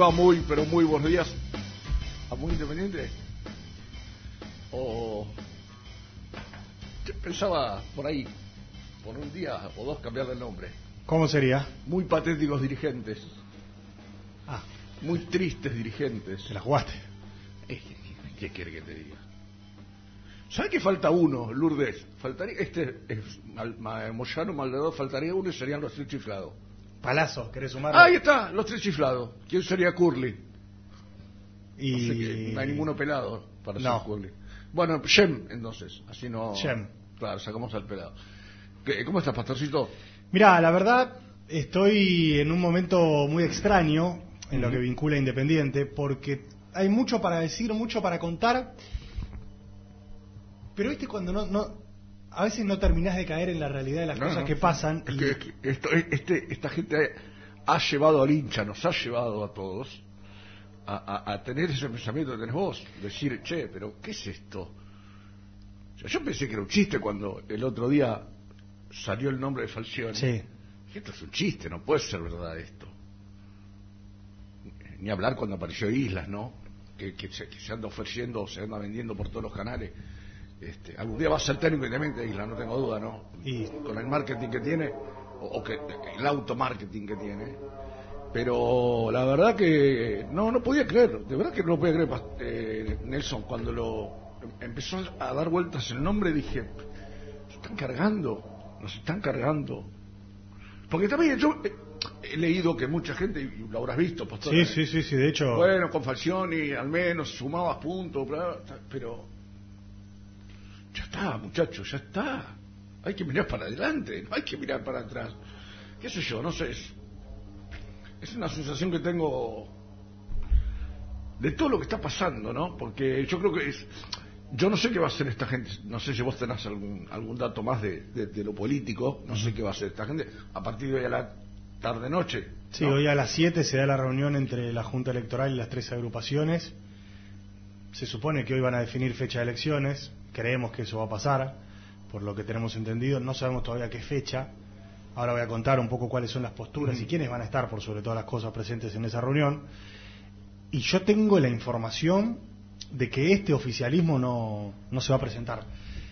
Va? Muy, pero muy buenos días. ¿A Muy Independiente? O... Yo pensaba por ahí, por un día o dos cambiarle el nombre. ¿Cómo sería? Muy patéticos dirigentes, Ah, muy tristes dirigentes. te la jugaste. Eh, ¿Qué quiere que te diga? ¿Sabe que falta uno, Lourdes? Faltaría, este, es, Moyano Maldonado, faltaría uno y serían los tres chiflados. Palazo, ¿querés sumar? Ahí está, los tres chiflados. ¿Quién sería Curly? Y... No, sé qué, no hay ninguno pelado para No. ser Curly. Bueno, Shem, entonces, así no... Shem. Claro, sacamos al pelado. ¿Qué- ¿Cómo estás, pastorcito? Mirá, la verdad, estoy en un momento muy extraño en lo que vincula a Independiente, porque hay mucho para decir, mucho para contar, pero viste cuando no, no a veces no terminás de caer en la realidad de las No, cosas no. que pasan. Es y- que, es que esto, este, esta gente ha llevado al hincha, nos ha llevado a todos a, a- a tener ese pensamiento que tenés vos. Decir, che, pero ¿qué es esto? O sea, yo pensé que era un chiste cuando el otro día salió el nombre de Falcioni. Sí. Esto es un chiste, no puede ser verdad esto. Ni hablar cuando apareció Islas, ¿no? Que, que se, que se anda ofreciendo, se anda vendiendo por todos los canales. Este, algún día va a ser técnico independiente Islas, no tengo duda, ¿no? Y- Con el marketing que tiene, o, o que el automarketing que tiene. Pero la verdad que no, no podía creer, de verdad que no podía creer, eh, Nelson, cuando lo empezó a dar vueltas el nombre, dije, nos están cargando, nos están cargando. Porque también yo eh, he leído que mucha gente, y lo habrás visto, pastor. Sí, sí, sí, sí, de hecho... Bueno, con Falcioni al menos sumabas puntos, pero ya está, muchachos, ya está. Hay que mirar para adelante, no hay que mirar para atrás. ¿Qué sé yo? No sé. Es, es una sensación que tengo de todo lo que está pasando, ¿no? Porque yo creo que es. Yo no sé qué va a hacer esta gente, no sé si vos tenés algún, algún dato más de, de- de lo político, no sé qué va a hacer esta gente. A partir de hoy a la tarde-noche Sí, hoy a las 7 se da la reunión entre la Junta Electoral y las tres agrupaciones. Se supone que hoy van a definir fecha de elecciones. Creemos que eso va a pasar, por lo que tenemos entendido. No sabemos todavía qué fecha. Ahora voy a contar un poco cuáles son las posturas y quiénes van a estar, por sobre todas las cosas, presentes en esa reunión. Y yo tengo la información de que este oficialismo no, no se va a presentar.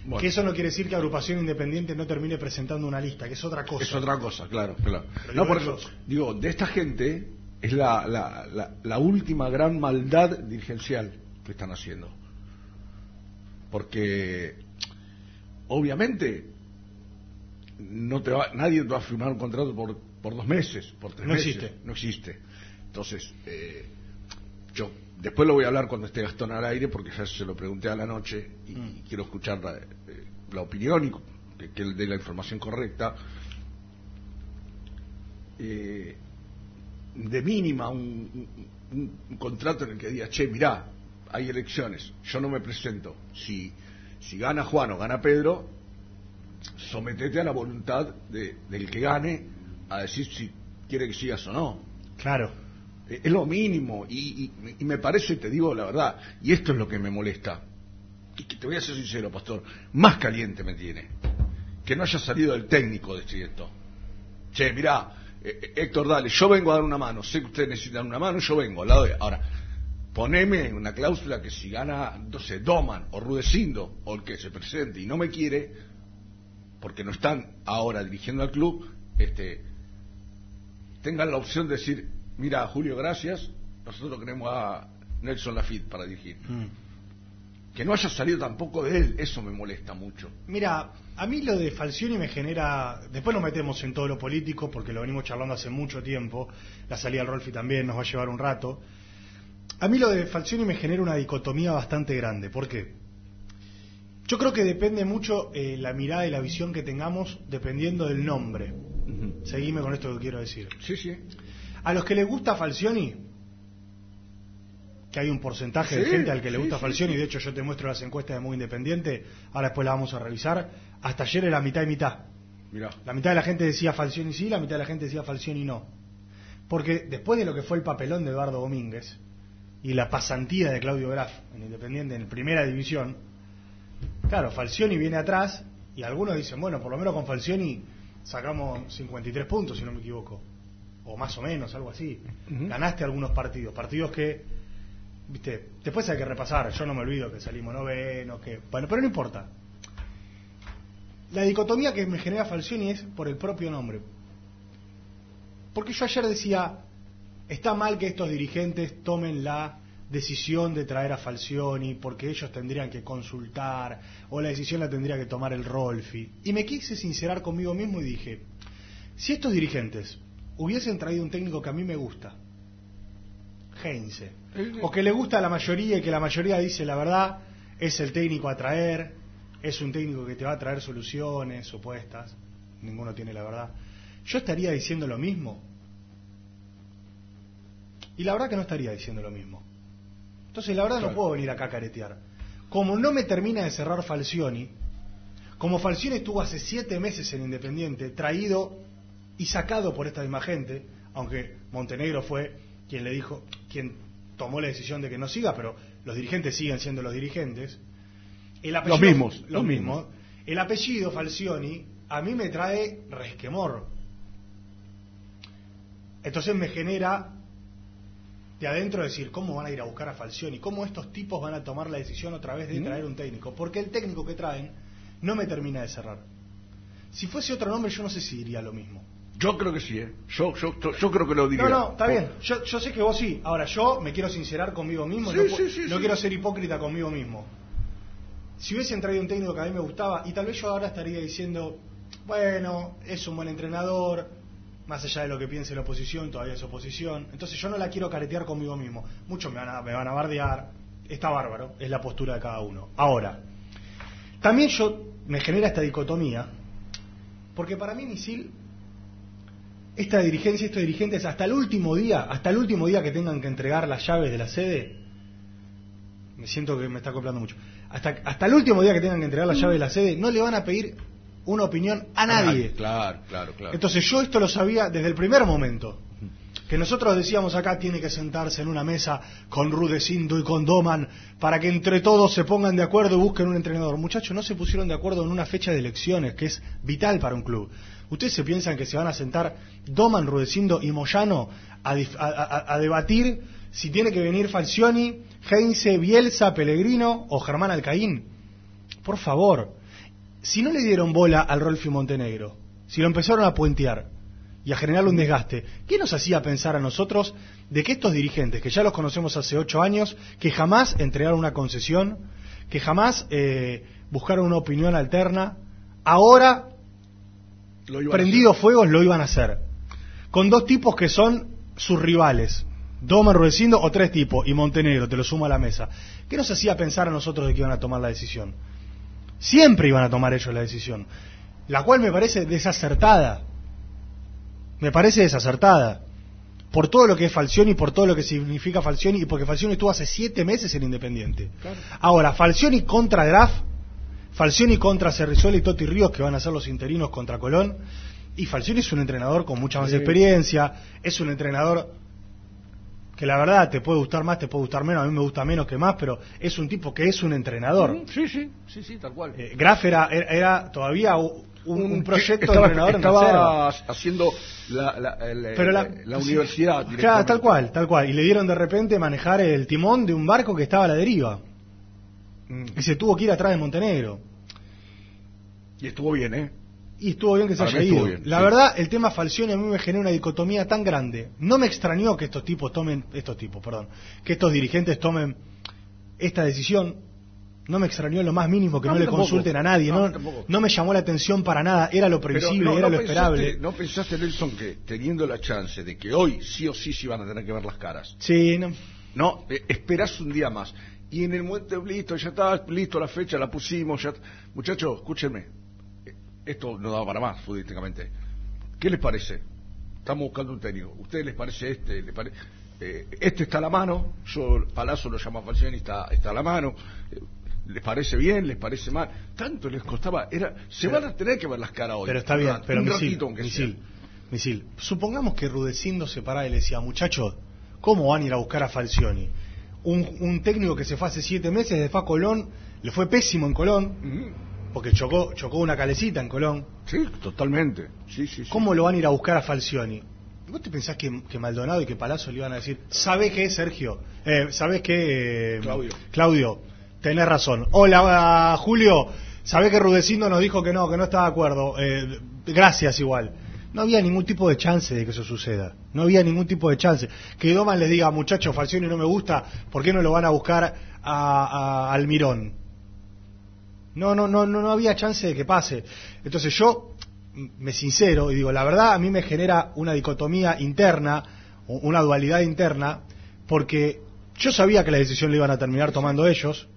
Bueno. Que eso no quiere decir que Agrupación Independiente no termine presentando una lista, que es otra cosa. Es otra cosa, claro, claro. Pero No, por eso. eso, digo, de esta gente es la, la, la, la última gran maldad dirigencial que están haciendo. Porque, obviamente, no te va, nadie te va a firmar un contrato por, por dos meses, por tres No meses. existe. No existe. Entonces, eh, yo después lo voy a hablar cuando esté Gastón al aire, porque ya se lo pregunté a la noche y, Mm. y quiero escuchar la, eh, la opinión y que, que él dé la información correcta. Eh, de mínima un, un- un contrato en el que diga, che, mirá, hay elecciones, yo no me presento. Si, si gana Juan o gana Pedro, sometete a la voluntad de- del que gane a decir si quiere que sigas o no. Claro. Eh, Es lo mínimo y, y- y me parece, te digo la verdad, y esto es lo que me molesta. Y que te voy a ser sincero, pastor, más caliente me tiene. Que no haya salido el técnico de decir esto. Che, mirá, eh, eh, Héctor, dale, yo vengo a dar una mano. Sé que ustedes necesitan una mano, yo vengo al lado de. Ahora, poneme una cláusula que si gana, entonces Doman o Rudecindo o el que se presente y no me quiere, porque no están ahora dirigiendo al club, este, tengan la opción de decir, mira, Julio, gracias, nosotros queremos a Nelson Lafitte para dirigir. Mm. Que no haya salido tampoco de él, eso me molesta mucho. Mira, a mí lo de Falcioni me genera. Después nos metemos en todo lo político, porque lo venimos charlando hace mucho tiempo. La salida del Rolfi también nos va a llevar un rato. A mí lo de Falcioni me genera una dicotomía bastante grande. ¿Por qué? Yo creo que depende mucho eh, la mirada y la visión que tengamos dependiendo del nombre. Seguime con esto que quiero decir. Sí, sí. A los que les gusta Falcioni, que hay un porcentaje de gente al que le gusta sí, Falcioni, sí. de hecho yo te muestro las encuestas de Muy Independiente, ahora después las vamos a revisar, hasta ayer era mitad y mitad. Mira, La mitad de la gente decía Falcioni sí, la mitad de la gente decía Falcioni no. Porque después de lo que fue el papelón de Eduardo Domínguez y la pasantía de Claudio Graf en Independiente en primera división, claro, Falcioni viene atrás y algunos dicen, bueno, por lo menos con Falcioni sacamos 53 puntos, si no me equivoco. O más o menos, algo así. Ganaste algunos partidos, partidos que, viste, después hay que repasar, yo no me olvido que salimos novenos, que, bueno, pero no importa. La dicotomía que me genera Falcioni es por el propio nombre. Porque yo ayer decía, está mal que estos dirigentes tomen la decisión de traer a Falcioni porque ellos tendrían que consultar o la decisión la tendría que tomar el Rolfi. Y me quise sincerar conmigo mismo y dije, si estos dirigentes hubiesen traído un técnico que a mí me gusta, Heinze, o que le gusta a la mayoría y que la mayoría dice la verdad, es el técnico a traer, es un técnico que te va a traer soluciones supuestas, ninguno tiene la verdad, yo estaría diciendo lo mismo. Y la verdad que no estaría diciendo lo mismo. Entonces la verdad no puedo venir acá a caretear. Como no me termina de cerrar Falcioni, como Falcioni estuvo hace siete meses en Independiente, traído y sacado por esta misma gente, aunque Montenegro fue quien le dijo, quien tomó la decisión de que no siga, pero los dirigentes siguen siendo los dirigentes. El Los mismos, los los mismos. El apellido Falcioni a mí me trae resquemor. Entonces me genera de adentro decir, ¿cómo van a ir a buscar a Falcioni? ¿Cómo estos tipos van a tomar la decisión otra vez de ¿Mm? traer un técnico? Porque el técnico que traen no me termina de cerrar. Si fuese otro nombre, yo no sé si diría lo mismo. yo creo que sí, ¿eh? Yo, yo, yo creo que lo diría. No, no, está bien. Yo, yo sé que vos sí. Ahora, yo me quiero sincerar conmigo mismo. Sí, no sí, sí, no quiero ser hipócrita conmigo mismo. Si hubiesen traído un técnico que a mí me gustaba, y tal vez yo ahora estaría diciendo, bueno, es un buen entrenador, más allá de lo que piense la oposición, todavía es oposición. Entonces yo no la quiero caretear conmigo mismo. Muchos me van a, me van a bardear. Está bárbaro, es la postura de cada uno. Ahora, también yo me genera esta dicotomía, porque para mí Misil esta dirigencia, estos dirigentes, hasta el último día, hasta el último día que tengan que entregar las llaves de la sede, me siento que me está acoplando mucho, hasta, hasta el último día que tengan que entregar las llaves de la sede, no le van a pedir una opinión a nadie. Claro, claro, claro. Entonces yo esto lo sabía desde el primer momento. que nosotros decíamos acá tiene que sentarse en una mesa con Rudecindo y con Doman para que entre todos se pongan de acuerdo y busquen un entrenador. Muchachos, no se pusieron de acuerdo en una fecha de elecciones que es vital para un club. ¿Ustedes se piensan que se van a sentar Doman, Rudecindo y Moyano a, dif- a- a- a debatir si tiene que venir Falcioni, Heinze, Bielsa, Pellegrino o Germán Alcaín? Por favor, si no le dieron bola al Rolfi Montenegro, si lo empezaron a puentear y a generar un desgaste, ¿qué nos hacía pensar a nosotros de que estos dirigentes, que ya los conocemos hace ocho años, que jamás entregaron una concesión, que jamás eh, buscaron una opinión alterna, ahora, Lo prendido fuegos, lo iban a hacer? Con dos tipos que son sus rivales, Doma Rudecindo o tres tipos, y Montenegro, te lo sumo a la mesa. ¿Qué nos hacía pensar a nosotros de que iban a tomar la decisión? Siempre iban a tomar ellos la decisión, la cual me parece desacertada. Me parece desacertada. Por todo lo que es Falcioni, por todo lo que significa Falcioni, y porque Falcioni estuvo hace siete meses en Independiente. Ahora, Falcioni contra Graf, Falcioni contra Cerrizuela y Toti Ríos, que van a ser los interinos contra Colón. Y Falcioni es un entrenador con mucha más Sí. experiencia, es un entrenador que la verdad te puede gustar más, te puede gustar menos, a mí me gusta menos que más, pero es un tipo que es un entrenador. Sí, sí, sí, sí, tal cual. Eh, Graf era, era, era todavía un, un proyecto estaba, de entrenador en estaba haciendo la, la, el- Pero la, la sí, universidad. Claro, directamente. tal cual, tal cual. Y le dieron de repente manejar el timón de un barco que estaba a la deriva. Y se tuvo que ir atrás de Montenegro. Y estuvo bien, ¿eh? Y estuvo bien que se Para haya ido. bien, la sí. verdad, el tema Falcioni a mí me genera una dicotomía tan grande. No me extrañó que estos tipos tomen, estos tipos, perdón, que estos dirigentes tomen esta decisión. No me extrañó en lo más mínimo que No, no, le tampoco. consulten a nadie. No, No, me llamó la atención para nada. Era lo previsible, no, era no lo esperable. pensaste, ¿No pensaste, Nelson, que teniendo la chance de que hoy sí o sí se van a tener que ver las caras? Sí, no. No, eh, esperás un día más. Y en el momento, listo, ya está, listo la fecha, la pusimos. ya Muchachos, escúchenme. Esto no da para más, futbolísticamente. ¿Qué les parece? Estamos buscando un técnico. ¿Ustedes les parece este? ¿Les pare- eh, este está a la mano. Yo, Palazzo lo llama Falciani, está, está a la mano. Eh, ¿Les parece bien? ¿Les parece mal? Tanto les costaba. era Se van a tener que ver las caras hoy. Pero está bien, pero un misil, ratito, aunque sea. misil, misil. Supongamos que Rudecindo se paraba y le decía, muchachos, ¿cómo van a ir a buscar a Falcioni? Un, un técnico que se fue hace siete meses, de fue a Colón, le fue pésimo en Colón. Porque chocó, chocó una calecita en Colón. Sí, totalmente. Sí, sí, sí. ¿Cómo lo van a ir a buscar a Falcioni? ¿Vos te pensás que, que Maldonado y que Palazzo le iban a decir, ¿sabés qué, Sergio? Eh, ¿Sabés qué, eh, Claudio. Claudio, tenés razón. Hola, Julio, ¿sabés que Rudecindo nos dijo que no, que no estaba de acuerdo? Eh, gracias igual. No había ningún tipo de chance de que eso suceda. No había ningún tipo de chance. Que Doman les diga, muchachos, Falcioni no me gusta, ¿por qué no lo van a buscar a, a Almirón? No, no, no, no, había chance de que pase. Entonces yo me sincero y digo, la verdad a mí me genera una dicotomía interna, una dualidad interna, porque yo sabía que la decisión la iban a terminar tomando ellos,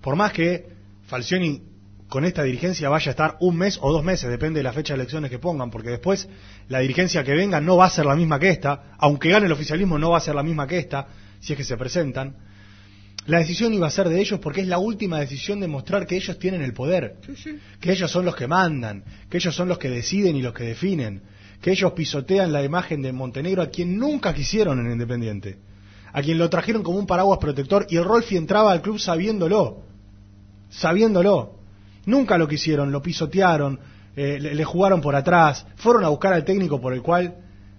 por más que Falcioni con esta dirigencia vaya a estar un mes o dos meses, depende de la fecha de elecciones que pongan, porque después la dirigencia que venga no va a ser la misma que esta, aunque gane el oficialismo no va a ser la misma que esta, si es que se presentan. La decisión iba a ser de ellos porque es la última decisión de mostrar que ellos tienen el poder, que ellos son los que mandan, que ellos son los que deciden y los que definen, que ellos pisotean la imagen de Montenegro a quien nunca quisieron en Independiente, a quien lo trajeron como un paraguas protector y el Rolfi entraba al club sabiéndolo, sabiéndolo. Nunca lo quisieron, lo pisotearon, eh, le, le jugaron por atrás, fueron a buscar al técnico por el cual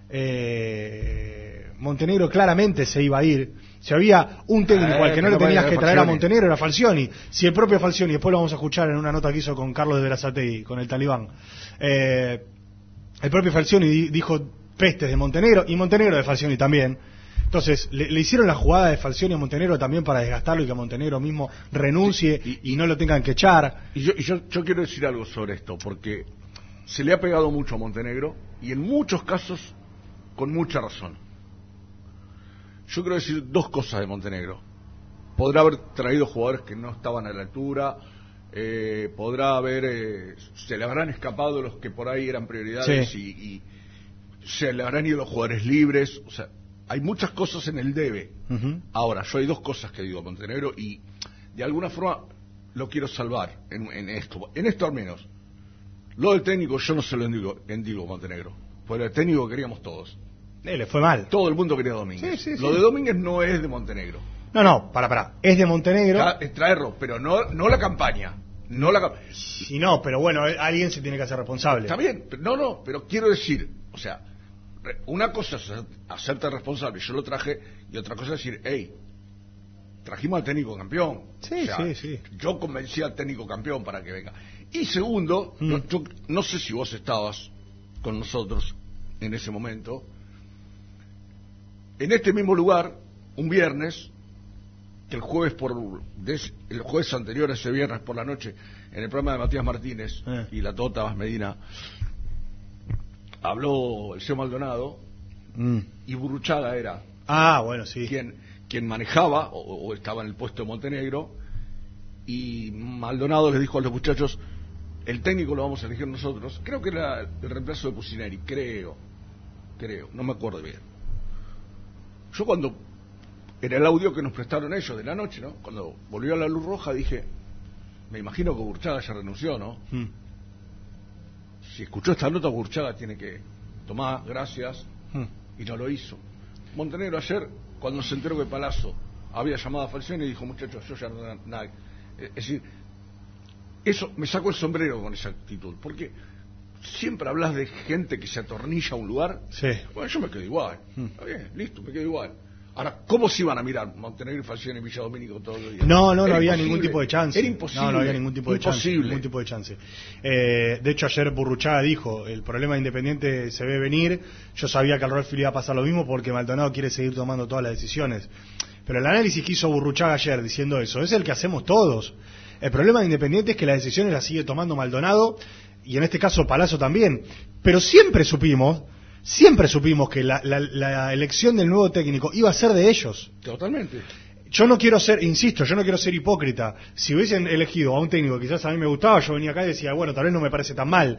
eh, Montenegro claramente se iba a ir. Si había un técnico Eh, al que no le tenías que traer a. Montenegro era Falcioni. Si el propio Falcioni, después lo vamos a escuchar en una nota que hizo con Carlos de Berazategui, con el talibán, eh, el propio Falcioni di- dijo pestes de Montenegro y Montenegro de Falcioni también. Entonces, le, le hicieron la jugada de Falcioni a Montenegro también para desgastarlo y que Montenegro mismo renuncie y, y no lo tengan que echar. Y yo, y yo, yo quiero decir algo sobre esto, porque se le ha pegado mucho a Montenegro y en muchos casos con mucha razón. Yo quiero decir dos cosas de Montenegro. Podrá haber traído jugadores que no estaban a la altura, eh, podrá haber, eh, se le habrán escapado los que por ahí eran prioridades Sí. y, y se le habrán ido los jugadores libres. O sea, hay muchas cosas en el debe. Ahora, yo hay dos cosas que digo a Montenegro y de alguna forma lo quiero salvar en, en esto. En esto al menos. Lo del técnico yo no se lo endigo, endigo Montenegro. Porque el técnico que queríamos todos. Eh, le fue mal. Todo el mundo quería a Domínguez. Sí, sí, Lo de Domínguez no es de Montenegro. No, no, para, para. Es de Montenegro. Es traerlo, pero no, no la campaña. No la cam- Y no, pero bueno, eh, alguien se tiene que hacer responsable. Está bien, pero- no, no, pero quiero decir, o sea, una cosa es hacer- hacerte responsable, yo lo traje, y otra cosa es decir, hey, trajimos al técnico campeón. Sí, O sea, sí, sí. Yo convencí al técnico campeón para que venga. Y segundo, Mm. no, yo no sé si vos estabas con nosotros en ese momento, en este mismo lugar, un viernes, que el jueves por el jueves anterior a ese viernes por la noche en el programa de Matías Martínez Eh. y la Tota Vaz Medina habló el señor Maldonado Mm. y Burruchaga era Ah, bueno, sí. quien quien manejaba o, o estaba en el puesto de Montenegro y Maldonado les dijo a los muchachos el técnico lo vamos a elegir nosotros creo que era el reemplazo de Pusineri creo creo no me acuerdo bien yo cuando en el audio que nos prestaron ellos de la noche no cuando volvió a la luz roja dije me imagino que Burchaga ya renunció no Mm. si escuchó esta nota Burchaga tiene que tomar gracias Mm. y no lo hizo. Montenegro ayer, cuando se enteró que Palazzo había llamado a Falcioni, dijo, muchachos, yo ya no nada. Es decir, eso me sacó el sombrero con esa actitud, porque siempre hablas de gente que se atornilla a un lugar. Sí. Bueno, yo me quedo igual. Mm. Está bien, listo, me quedo igual. Ahora, ¿cómo se iban a mirar Montenegro y Falcioni en Villa Domínico todos los días? No, no, no había imposible. ningún tipo de chance. Era imposible. No, no había ningún tipo de chance. Imposible. Ningún tipo de chance. Eh, de hecho, ayer Burruchaga dijo, el problema de Independiente se ve venir. Yo sabía que al Rolfi iba a pasar lo mismo porque Maldonado quiere seguir tomando todas las decisiones. Pero el análisis que hizo Burruchaga ayer diciendo eso es el que hacemos todos. El problema de Independiente es que las decisiones las sigue tomando Maldonado y en este caso Palazzo también. Pero siempre supimos, siempre supimos que la, la- la elección del nuevo técnico iba a ser de ellos. Totalmente. Yo no quiero ser, insisto, yo no quiero ser hipócrita. Si hubiesen elegido a un técnico que quizás a mí me gustaba, yo venía acá y decía, bueno, tal vez no me parece tan mal.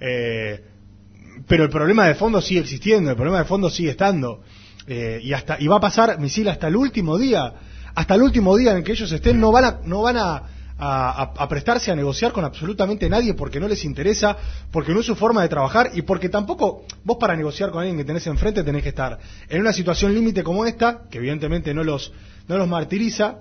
Eh, pero el problema de fondo sigue existiendo, el problema de fondo sigue estando. Eh, y hasta y va a pasar, misil, hasta el último día. Hasta el último día en que ellos estén, no van a, no van a, a- a- a prestarse a negociar con absolutamente nadie porque no les interesa, porque no es su forma de trabajar y porque tampoco vos para negociar con alguien que tenés enfrente tenés que estar en una situación límite como esta, que evidentemente no los, no los martiriza,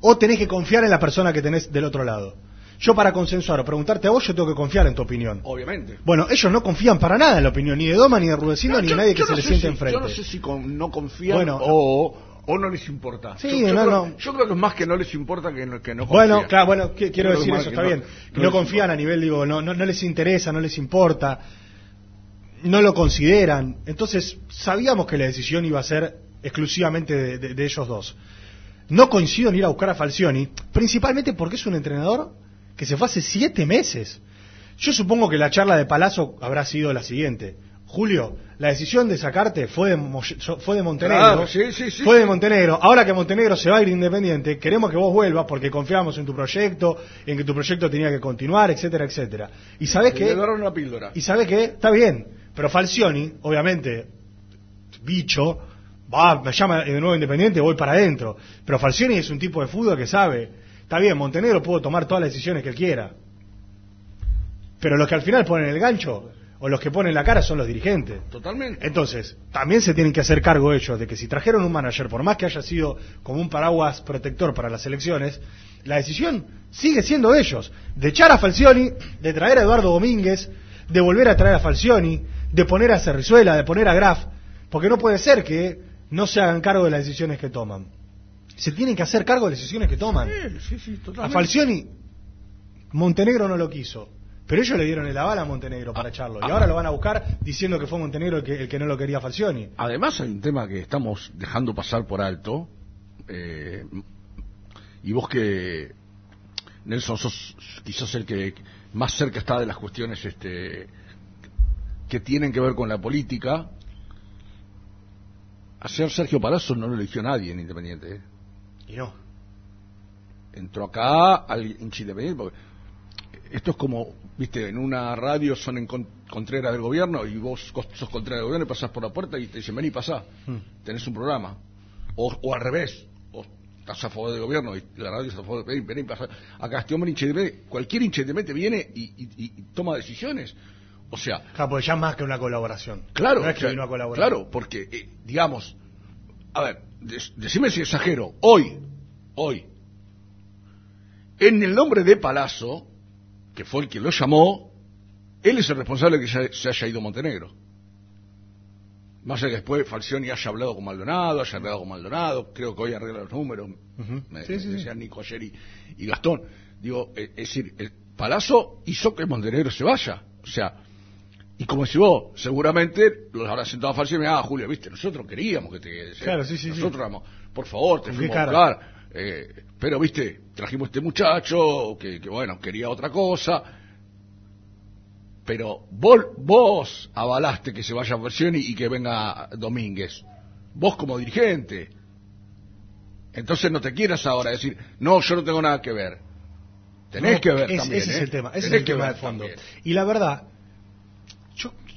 o tenés que confiar en la persona que tenés del otro lado. Yo para consensuar o preguntarte a vos, yo tengo que confiar en tu opinión. Obviamente. Bueno, ellos no confían para nada en la opinión, ni de Doma, ni de Rudecindo, No, ni yo- de nadie que se no le sé siente si- enfrente. Yo no sé si con- no confían Bueno, o, o no les importa. Sí, yo, yo no, creo, no. yo creo que es más que no les importa que no, que no confían. Bueno, claro, bueno, qui- quiero creo decir eso, está bien. no No confían a nivel, digo, no, no, no les interesa, no les importa, no lo consideran. Entonces, sabíamos que la decisión iba a ser exclusivamente de, de- de ellos dos. No coincido en ir a buscar a Falcioni, principalmente porque es un entrenador que se fue hace siete meses. Yo supongo que la charla de Palazzo habrá sido la siguiente. Julio, la decisión de sacarte fue de, Mo- fue de Montenegro. Claro, sí, sí, sí, fue de. Montenegro. Ahora que Montenegro se va a ir independiente, queremos que vos vuelvas porque confiamos en tu proyecto, en que tu proyecto tenía que continuar, etcétera, etcétera. Y sabes que una píldora. y sabe que está bien, pero Falcioni, obviamente, bicho, va, me llama de nuevo Independiente, voy para adentro. Pero Falcioni es un tipo de fútbol que sabe, está bien, Montenegro pudo tomar todas las decisiones que él quiera. Pero los que al final ponen el gancho, o los que ponen la cara son los dirigentes. Totalmente. Entonces, también se tienen que hacer cargo ellos de que si trajeron un manager, por más que haya sido como un paraguas protector para las elecciones, la decisión sigue siendo de ellos. De echar a Falcioni, de traer a Eduardo Domínguez, de volver a traer a Falcioni, de poner a Cerrizuela, de poner a Graf, porque no puede ser que no se hagan cargo de las decisiones que toman. Se tienen que hacer cargo de las decisiones que toman. Sí, sí, sí, A. Falcioni, Montenegro no lo quiso. Pero ellos le dieron el aval a Montenegro para echarlo. Y ah. ahora lo van a buscar diciendo que fue Montenegro el que, el que no lo quería a Falcioni. Además hay un tema que estamos dejando pasar por alto. eh, y vos que, Nelson, sos quizás el que más cerca está de las cuestiones este, que tienen que ver con la política. Ayer Sergio Palazzo no lo eligió nadie en Independiente. ¿eh? Y no. entró acá al independiente porque esto es como viste en una radio son en con- contrera del gobierno y vos sos contrera del gobierno y pasás por la puerta y te dicen vení pasá Hmm. tenés un programa o, o al revés o estás a favor del gobierno y la radio está a favor vení, vení pasá acá este hombre independiente cualquier hincha independiente viene y, y- toma decisiones O sea, Claro, porque ya más que una colaboración. Claro, No es que o sea, vino a colaborar. claro, porque, eh, digamos, a ver, decime si exagero, hoy, hoy, en el nombre de Palazzo, que fue el que lo llamó, él es el responsable de que se, haya ido a Montenegro. Más allá que después Falcioni haya hablado con Maldonado, haya hablado con Maldonado, creo que hoy arregla los números, Ujú. me, Sí, sí, me sí. decían Nico ayer y, y Gastón. Digo, eh, es decir, el Palazzo hizo que Montenegro se vaya. O sea, y como si vos, seguramente los habrá sentado a Falcioni, ah, Julio, viste, nosotros queríamos que te quedes. Claro, sí, sí, sí. Nosotros por favor, te ¿Con fuimos a buscar. Eh, pero, viste, trajimos este muchacho que, que, bueno, quería otra cosa. Pero vos, vos avalaste que se vaya Falcioni y que venga Domínguez. Vos como dirigente. Entonces no te quieras ahora decir, no, yo no tengo nada que ver. Tenés No, que ver es- también. Ese ¿eh? es el tema, ese Tenés es el que tema ver de fondo. también. Y la verdad,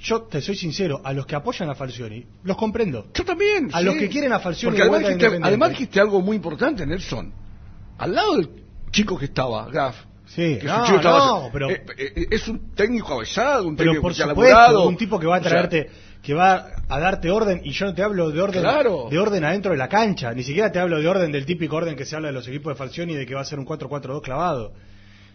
yo, te soy sincero, a los que apoyan a Falcioni, los comprendo. Yo también. A sí. los que quieren a Falcioni Porque de además dijiste, Independiente. además dijiste algo muy importante, Nelson. Al lado del chico que estaba, Gaff. Sí, no, estaba- pero- eh, eh, es un técnico avesado, un Pero técnico por supuesto, un tipo que va a O sea, traerte, que va a darte orden, y yo no te hablo de orden, Claro. de orden adentro de la cancha, ni siquiera te hablo de orden del típico orden que se habla de los equipos de Falcioni de que va a ser un 4-4-2 clavado.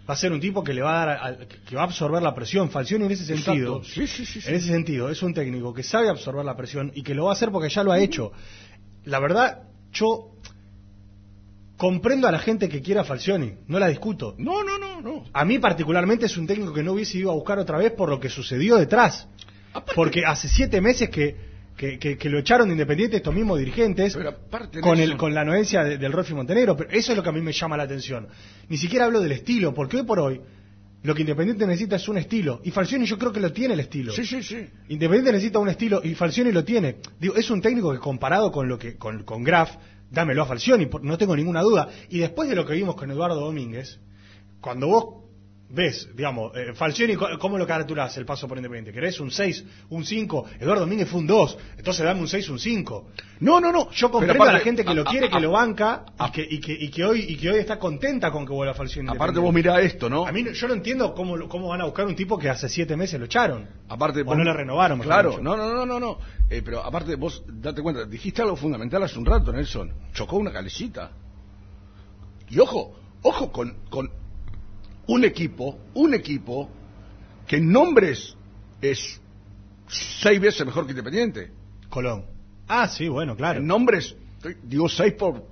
Va a ser un tipo que le va a dar, al- que va a absorber la presión. Falcioni en ese sentido. Sí, sí, sí, sí. en ese sentido, es un técnico que sabe absorber la presión y que lo va a hacer porque ya lo ha hecho. La verdad, yo comprendo a la gente que quiera a Falcioni, no la discuto. No, no, no, no. A mí particularmente es un técnico que no hubiese ido a buscar otra vez por lo que sucedió detrás. Aparte- Porque hace siete meses que, que, que- que lo echaron de Independiente estos mismos dirigentes con, el, con la anuencia de- del Rolfi Montenegro. Pero eso es lo que a mí me llama la atención. Ni siquiera hablo del estilo, porque hoy por hoy lo que Independiente necesita es un estilo. Y Falcioni yo creo que lo tiene el estilo. Sí, sí, sí. Independiente necesita un estilo y Falcioni lo tiene. Digo, es un técnico que comparado con lo que con, con Graf, dámelo a Falcioni, no tengo ninguna duda. Y después de lo que vimos con Eduardo Domínguez, cuando vos ves, digamos, eh, Falcioni, ¿cómo lo caracterizás el paso por Independiente? ¿Querés un 6, un 5? Eduardo Domínguez fue un 2, entonces dame un 6, un 5. No, no, no. Yo comprendo a la gente que lo quiere, a- que lo banca a- y que, y, que, y que hoy, y que hoy está contenta con que vuelva Falcioni. Aparte vos mirá esto, ¿no? A mí yo no entiendo cómo, cómo van a buscar un tipo que hace siete meses lo echaron. Aparte, o vos- no le renovaron. Claro, no, no, no, no, no. Eh, pero aparte vos date cuenta, dijiste algo fundamental hace un rato, Nelson. Chocó una calecita. Y ojo, ojo con, con un equipo, un equipo que en nombres es seis veces mejor que Independiente. Colón. Ah, sí, bueno, claro. En nombres, digo seis por,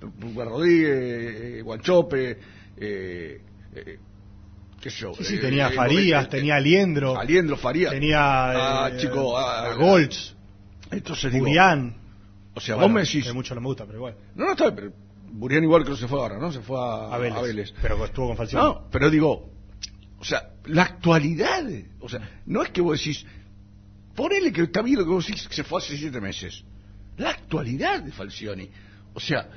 por Rodríguez, eh, Guanchope, eh, eh, qué sé yo. Sí, sí, tenía eh, Farías, tenía Aliendro, Aliendro, Farías. tenía Ah, chico, ah, a Golds, Entonces digo, Burián. o sea, Bueno, vos me decís, que mucho no me gusta, pero igual. no, no está pero Burián igual que no se fue ahora, ¿no? Se fue a, A Vélez. a Vélez. Pero estuvo con Falcioni. No, pero digo, o sea, la actualidad, o sea, no es que vos decís, ponele que está bien lo que vos decís que se fue hace siete meses. La actualidad de Falcioni. O sea,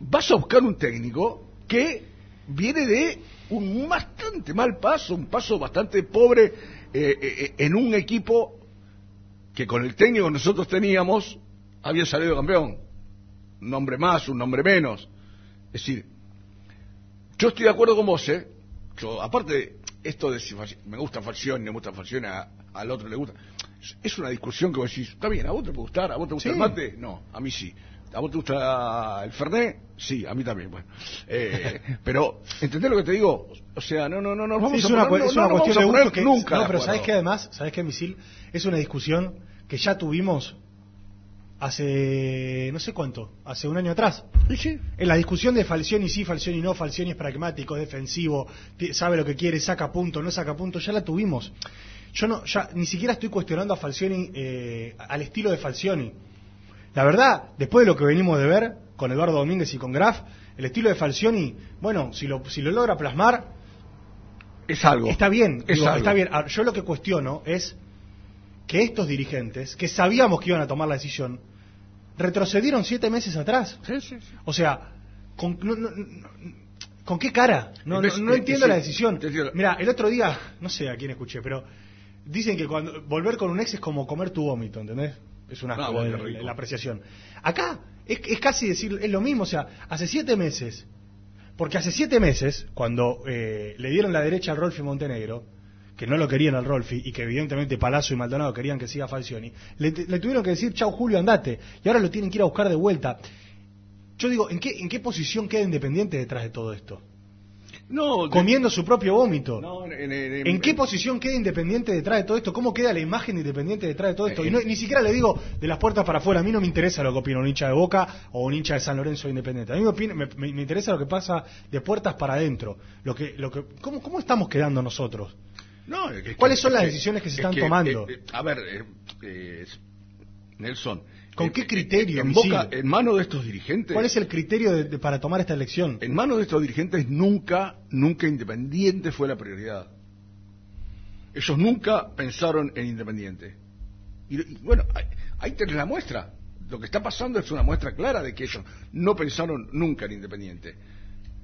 vas a buscar un técnico que viene de un bastante mal paso, un paso bastante pobre eh, eh, en un equipo que con el técnico que nosotros teníamos había salido campeón. Un nombre más, un nombre menos. Es decir, yo estoy de acuerdo con vos, ¿eh? Yo, aparte de esto de si me gusta Falcioni, no me gusta Falcioni, a- al otro le gusta. es- una discusión que vos decís, está bien, ¿a vos te puede gustar? ¿A vos te gusta Sí. el mate? No, a mí sí. ¿A vos te gusta el Fernet? Sí, a mí también, bueno. Eh, pero, ¿entendés lo que te digo? O sea, no, no, no, nos Sí, vamos es a una, poner, cu- no, es no una cuestión de gusto que nunca. no, pero sabes que además, sabes que Misil es una discusión que ya tuvimos hace no sé cuánto, hace un año atrás. Sí, sí. En la discusión de Falcioni sí, Falcioni no, Falcioni es pragmático, es defensivo, sabe lo que quiere, saca punto, no saca punto, ya la tuvimos. Yo no, ya ni siquiera estoy cuestionando a Falcioni, eh, al estilo de Falcioni. La verdad, después de lo que venimos de ver con Eduardo Domínguez y con Graf, el estilo de Falcioni, bueno, si lo, si lo logra plasmar, Es algo. Está bien, Es digo, algo. está bien. Ahora, Yo lo que cuestiono es que estos dirigentes, que sabíamos que iban a tomar la decisión, retrocedieron siete meses atrás. Sí, sí, sí. O sea, ¿con, no- no- ¿con qué cara? No, no, eh, entiendo sí, la decisión. Mira, el otro día, no sé a quién escuché, pero dicen que cuando volver con un ex es como comer tu vómito, ¿entendés? Es una Ah, la, rico. la apreciación. Acá es, es casi decir, es lo mismo, o sea, hace siete meses, porque hace siete meses, cuando eh, le dieron la derecha al Rolfi Montenegro, que no lo querían al Rolfi y que evidentemente Palazzo y Maldonado querían que siga Falcioni, le, le tuvieron que decir, chau Julio, andate, y ahora lo tienen que ir a buscar de vuelta. Yo digo, ¿en qué, en qué posición queda Independiente detrás de todo esto? No, de- Comiendo su propio vómito. no, en, en- ¿En qué posición queda Independiente detrás de todo esto? ¿Cómo queda la imagen de Independiente detrás de todo esto? Y no- ni siquiera le digo de las puertas para afuera. A mí no me interesa lo que opina un hincha de Boca o un hincha de San Lorenzo de Independiente. A mí me, opina- me- me- me interesa lo que pasa de puertas para adentro. Lo que, lo que, ¿cómo, ¿Cómo estamos quedando nosotros? No, es que- ¿Cuáles es son las decisiones que se están tomando? eh, eh, a ver, eh, Nelson. ¿Con qué criterio, En, boca, en manos de estos dirigentes. ¿Cuál es el criterio de- de- para tomar esta elección? En manos de estos dirigentes nunca, nunca Independiente fue la prioridad. Ellos nunca pensaron en Independiente. Y, y bueno, ahí, ahí tenés la muestra. Lo que está pasando es una muestra clara de que ellos no pensaron nunca en Independiente.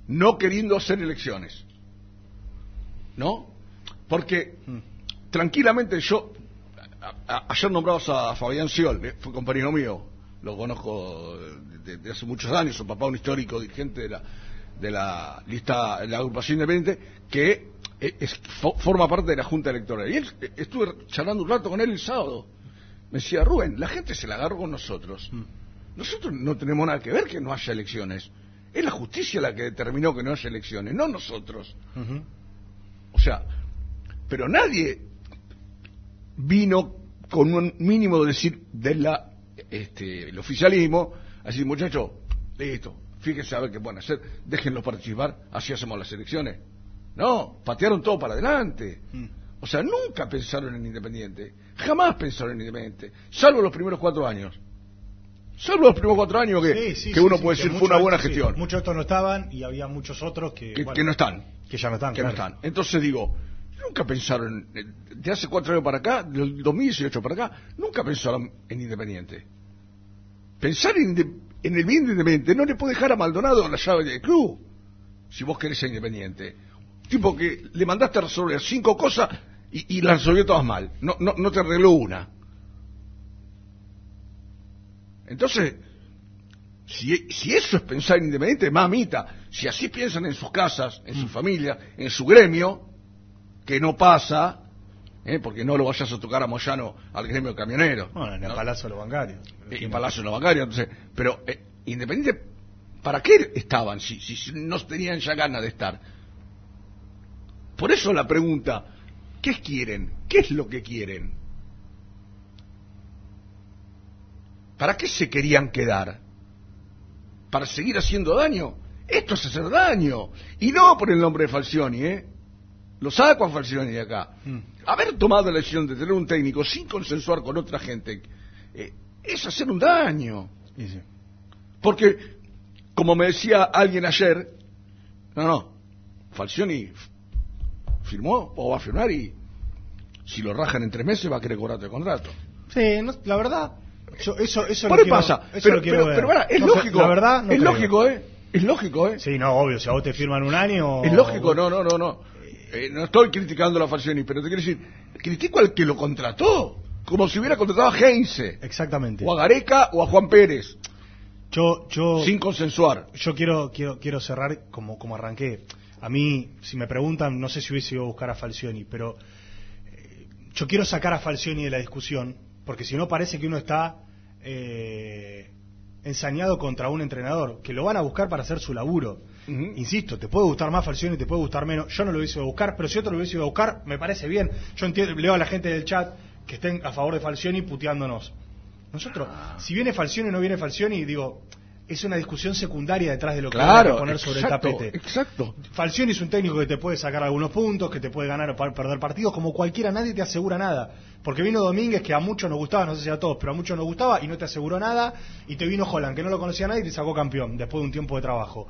No queriendo hacer elecciones. ¿No? Porque Mm. tranquilamente yo, a- a- ayer nombramos a Fabián Siol, eh, fue compañero mío, lo conozco de, de hace muchos años, su papá un histórico dirigente de la, de la lista, de la agrupación independiente, que eh, es- fo- forma parte de la Junta Electoral. Y él, eh, estuve charlando un rato con él el sábado. Me decía, Rubén, la gente se la agarró con nosotros. Nosotros no tenemos nada que ver que no haya elecciones. Es la justicia la que determinó que no haya elecciones, no nosotros. O sea, pero nadie vino con un mínimo de decir de la este el oficialismo, así muchachos, listo, fíjense a ver qué pueden hacer, déjenlos participar, así hacemos las elecciones. No, patearon todo para adelante. Mm. O sea, nunca pensaron en Independiente, jamás pensaron en Independiente, salvo los primeros cuatro años. Salvo los primeros cuatro años que, Sí, sí, que uno sí, puede decir fue una buena gestión, muchos de estos no estaban y había muchos otros que, que, bueno, que no están. que ya no están. que no están. Entonces digo, nunca pensaron, en- de hace cuatro años para acá, del 2018 para acá, nunca pensaron en Independiente. Pensar en, en el bien de Independiente no le puede dejar a Maldonado la llave del club, si vos querés ser Independiente. Tipo que le mandaste a resolver cinco cosas y, y las resolvió todas mal, no, no, no te arregló una. Entonces, si, si eso es pensar en Independiente, mamita, si así piensan en sus casas, en Mm. su familia, en su gremio, que no pasa, ¿eh? porque no lo vayas a tocar a Moyano al gremio camionero. Bueno, en el ¿no? Palacio de los Bancarios. y Palacio de los Bancarios, entonces, pero eh, Independiente, ¿para qué estaban si, si, si no tenían ya ganas de estar? Por eso la pregunta, ¿qué quieren? ¿Qué es lo que quieren? ¿Para qué se querían quedar? ¿Para seguir haciendo daño? Esto es hacer daño. Y no por el nombre de Falcioni, ¿eh? Lo saco a Falcioni de acá. Mm. Haber tomado la decisión de tener un técnico sin consensuar con otra gente eh, es hacer un daño. Sí. Porque, como me decía alguien ayer, no, no, Falcioni firmó o va a firmar y si lo rajan en tres meses va a querer cobrarte el contrato. Sí, no- la verdad, yo eso, eso Por quiero- pasa. eso Pero, pero, ver. pero, pará, es No lógico. La verdad, no es creo. lógico, ¿eh? Es lógico, ¿eh? Sí, no, obvio, si a vos te firman un año... Es lógico, no, no, no, no. Eh, no estoy criticando a la Falcioni, pero te quiero decir, critico al que lo contrató, como si hubiera contratado a Heinze, Exactamente. o a Gareca, o a Juan Pérez, Yo, yo, sin consensuar. yo quiero, quiero, quiero cerrar como, como arranqué. A mí, si me preguntan, no sé si hubiese ido a buscar a Falcioni, pero eh, yo quiero sacar a Falcioni de la discusión, porque si no parece que uno está eh, ensañado contra un entrenador, que lo van a buscar para hacer su laburo. Insisto, te puede gustar más Falcioni, te puede gustar menos. Yo no lo hubiese ido a buscar, pero si otro lo hubiese ido a buscar, me parece bien. Yo entiendo, leo a la gente del chat que estén a favor de Falcioni puteándonos. Nosotros, Ah. si viene Falcioni o no viene Falcioni, digo, es una discusión secundaria detrás de lo que Claro, hay que poner sobre el tapete. exacto. Falcioni es un técnico que te puede sacar algunos puntos, que te puede ganar o perder partidos, como cualquiera, nadie te asegura nada. Porque vino Domínguez, que a muchos nos gustaba, no sé si a todos, pero a muchos nos gustaba y no te aseguró nada. Y te vino Holland, que no lo conocía nadie y te sacó campeón después de un tiempo de trabajo.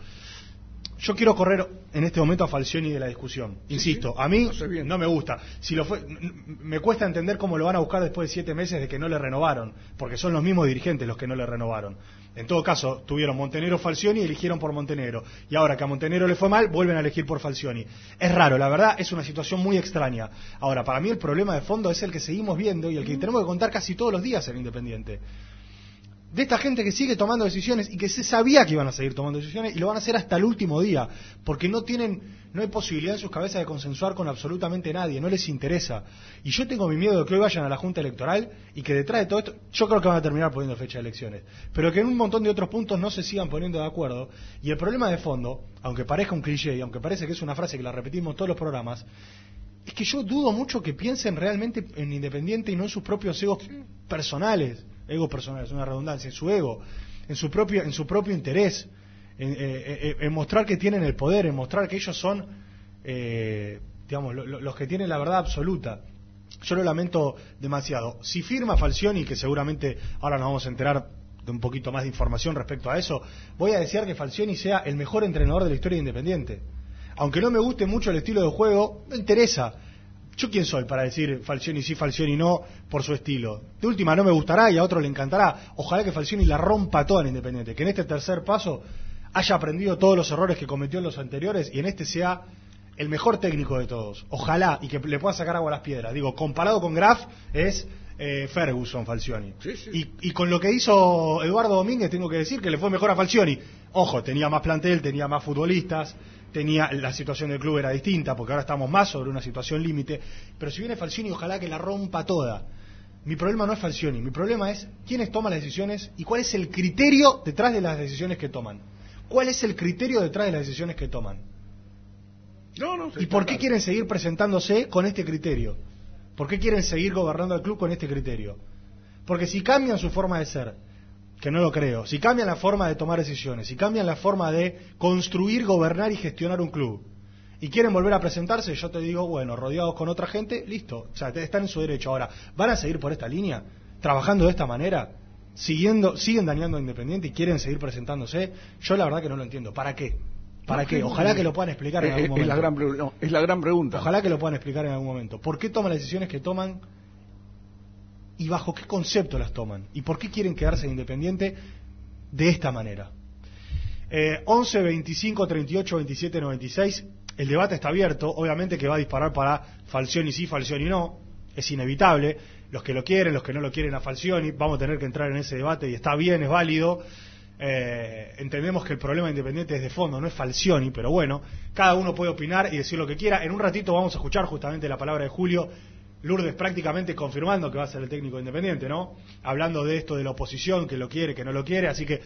Yo quiero correr en este momento a Falcioni de la discusión. Insisto, sí, a mí no me gusta. Si lo fue, me cuesta entender cómo lo van a buscar después de siete meses de que no le renovaron, porque son los mismos dirigentes los que no le renovaron. En todo caso, tuvieron Montenegro Falcioni y eligieron por Montenegro. Y ahora que a Montenegro le fue mal, vuelven a elegir por Falcioni. Es raro, la verdad, es una situación muy extraña. Ahora, para mí el problema de fondo es el que seguimos viendo y el que tenemos que contar casi todos los días en Independiente. De esta gente que sigue tomando decisiones y que se sabía que iban a seguir tomando decisiones y lo van a hacer hasta el último día, porque no tienen, no hay posibilidad en sus cabezas de consensuar con absolutamente nadie, no les interesa. Y yo tengo mi miedo de que hoy vayan a la Junta Electoral y que detrás de todo esto, yo creo que van a terminar poniendo fecha de elecciones, pero que en un montón de otros puntos no se sigan poniendo de acuerdo. Y el problema de fondo, aunque parezca un cliché y aunque parece que es una frase que la repetimos en todos los programas, es que yo dudo mucho que piensen realmente en Independiente y no en sus propios egos personales ego personal, es una redundancia, en su ego, en su propio, en su propio interés, en, eh, eh, en mostrar que tienen el poder, en mostrar que ellos son, eh, digamos, lo- lo- los que tienen la verdad absoluta. Yo lo lamento demasiado. Si firma Falcioni, que seguramente ahora nos vamos a enterar de un poquito más de información respecto a eso, voy a desear que Falcioni sea el mejor entrenador de la historia de Independiente. Aunque no me guste mucho el estilo de juego, no interesa. ¿Yo quién soy para decir Falcioni sí, Falcioni no por su estilo? De última no me gustará y a otro le encantará. Ojalá que Falcioni la rompa toda en Independiente, que en este tercer paso haya aprendido todos los errores que cometió en los anteriores y en este sea el mejor técnico de todos. Ojalá y que le pueda sacar agua a las piedras. Digo, comparado con Graf es eh, Ferguson Falcioni. Sí, sí. Y, y con lo que hizo Eduardo Domínguez tengo que decir que le fue mejor a Falcioni. Ojo, tenía más plantel, tenía más futbolistas, tenía la situación del club era distinta porque ahora estamos más sobre una situación límite. Pero si viene Falcioni, ojalá que la rompa toda. Mi problema no es Falcioni, mi problema es quiénes toman las decisiones y cuál es el criterio detrás de las decisiones que toman. ¿Cuál es el criterio detrás de las decisiones que toman? No, no, ¿Y por qué quieren seguir presentándose con este criterio? ¿Por qué quieren seguir gobernando el club con este criterio? Porque si cambian su forma de ser, que no lo creo, si cambian la forma de tomar decisiones, si cambian la forma de construir, gobernar y gestionar un club, y quieren volver a presentarse, yo te digo, bueno, rodeados con otra gente, listo, o sea, están en su derecho. Ahora, ¿van a seguir por esta línea? ¿Trabajando de esta manera? ¿Siguiendo, ¿Siguen dañando a Independiente y quieren seguir presentándose? Yo la verdad que no lo entiendo. ¿Para qué? ¿Para qué? Ojalá no. que lo puedan explicar en Es- algún es, momento. la gran, pre- no, es la gran pregunta. Ojalá que lo puedan explicar en algún momento. ¿Por qué toman las decisiones que toman y bajo qué concepto las toman? ¿Y por qué quieren quedarse en Independiente de esta manera? Eh, 11, 25, 38, 27, 96. El debate está abierto. Obviamente que va a disparar para Falcioni sí, Falcioni no. Es inevitable. Los que lo quieren, los que no lo quieren a Falcioni. Vamos a tener que entrar en ese debate y está bien, es válido. Eh, entendemos que el problema de Independiente es de fondo, no es Falcioni, pero bueno, cada uno puede opinar y decir lo que quiera. En un ratito vamos a escuchar justamente la palabra de Julio. Lourdes prácticamente confirmando que va a ser el técnico de independiente, ¿no? Hablando de esto de la oposición, que lo quiere, que no lo quiere, así que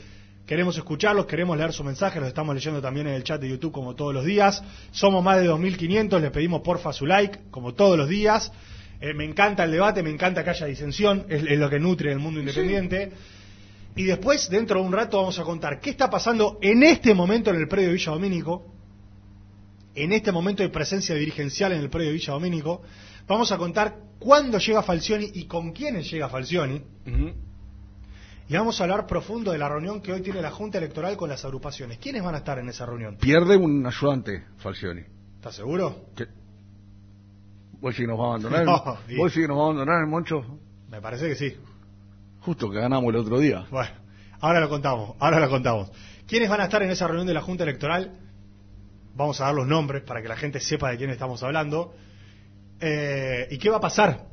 queremos escucharlos, queremos leer su mensaje, los estamos leyendo también en el chat de YouTube como todos los días. Somos más de 2.500, les pedimos porfa su like, como todos los días. Eh, me encanta el debate, me encanta que haya disensión, es, es lo que nutre el mundo independiente. Y después, dentro de un rato, vamos a contar qué está pasando en este momento en el predio de Villa Domínico, en este momento de presencia dirigencial en el predio de Villa Domínico. Vamos a contar cuándo llega Falcioni y con quiénes llega Falcioni. Y vamos a hablar profundo de la reunión que hoy tiene la Junta Electoral con las agrupaciones. ¿Quiénes van a estar en esa reunión? Pierde un ayudante, Falcioni. ¿Estás seguro? ¿Qué? ¿Vos sí nos va a abandonar? No. ¿Vos sí que nos va a abandonar el Moncho? Me parece que sí. Justo que ganamos el otro día. Bueno, ahora lo contamos, ahora lo contamos. ¿Quiénes van a estar en esa reunión de la Junta Electoral? Vamos a dar los nombres para que la gente sepa de quién estamos hablando. Eh, ¿Y qué va a pasar?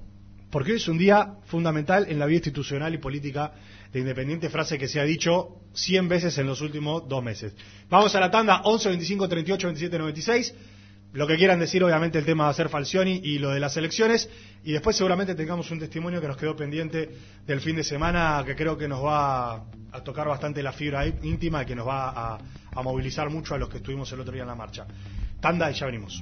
Porque hoy es un día fundamental en la vida institucional y política de Independiente, frase que se ha dicho 100 veces en los últimos dos meses. Vamos a la tanda 11, 25, 38, 27, 96. Lo que quieran decir, obviamente, el tema va a ser Falcioni y lo de las elecciones. Y después seguramente tengamos un testimonio que nos quedó pendiente del fin de semana, que creo que nos va a tocar bastante la fibra íntima y que nos va a, a movilizar mucho a los que estuvimos el otro día en la marcha. Tanda y ya venimos.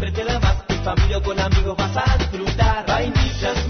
Siempre te más. En familia o con amigos vas a disfrutar. Vainillas,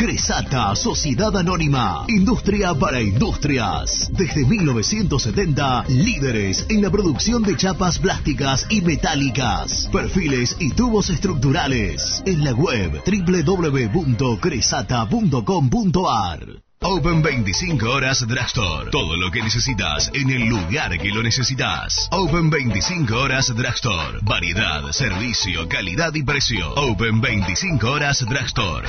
Cresata, Sociedad Anónima, Industria para Industrias. Desde 1970, líderes en la producción de chapas plásticas y metálicas, perfiles y tubos estructurales. En la web www.cresata.com.ar. Open 25 horas Drugstore. Todo lo que necesitas en el lugar que lo necesitas. Open 25 horas Drugstore. Variedad, servicio, calidad y precio. Open 25 horas Drugstore.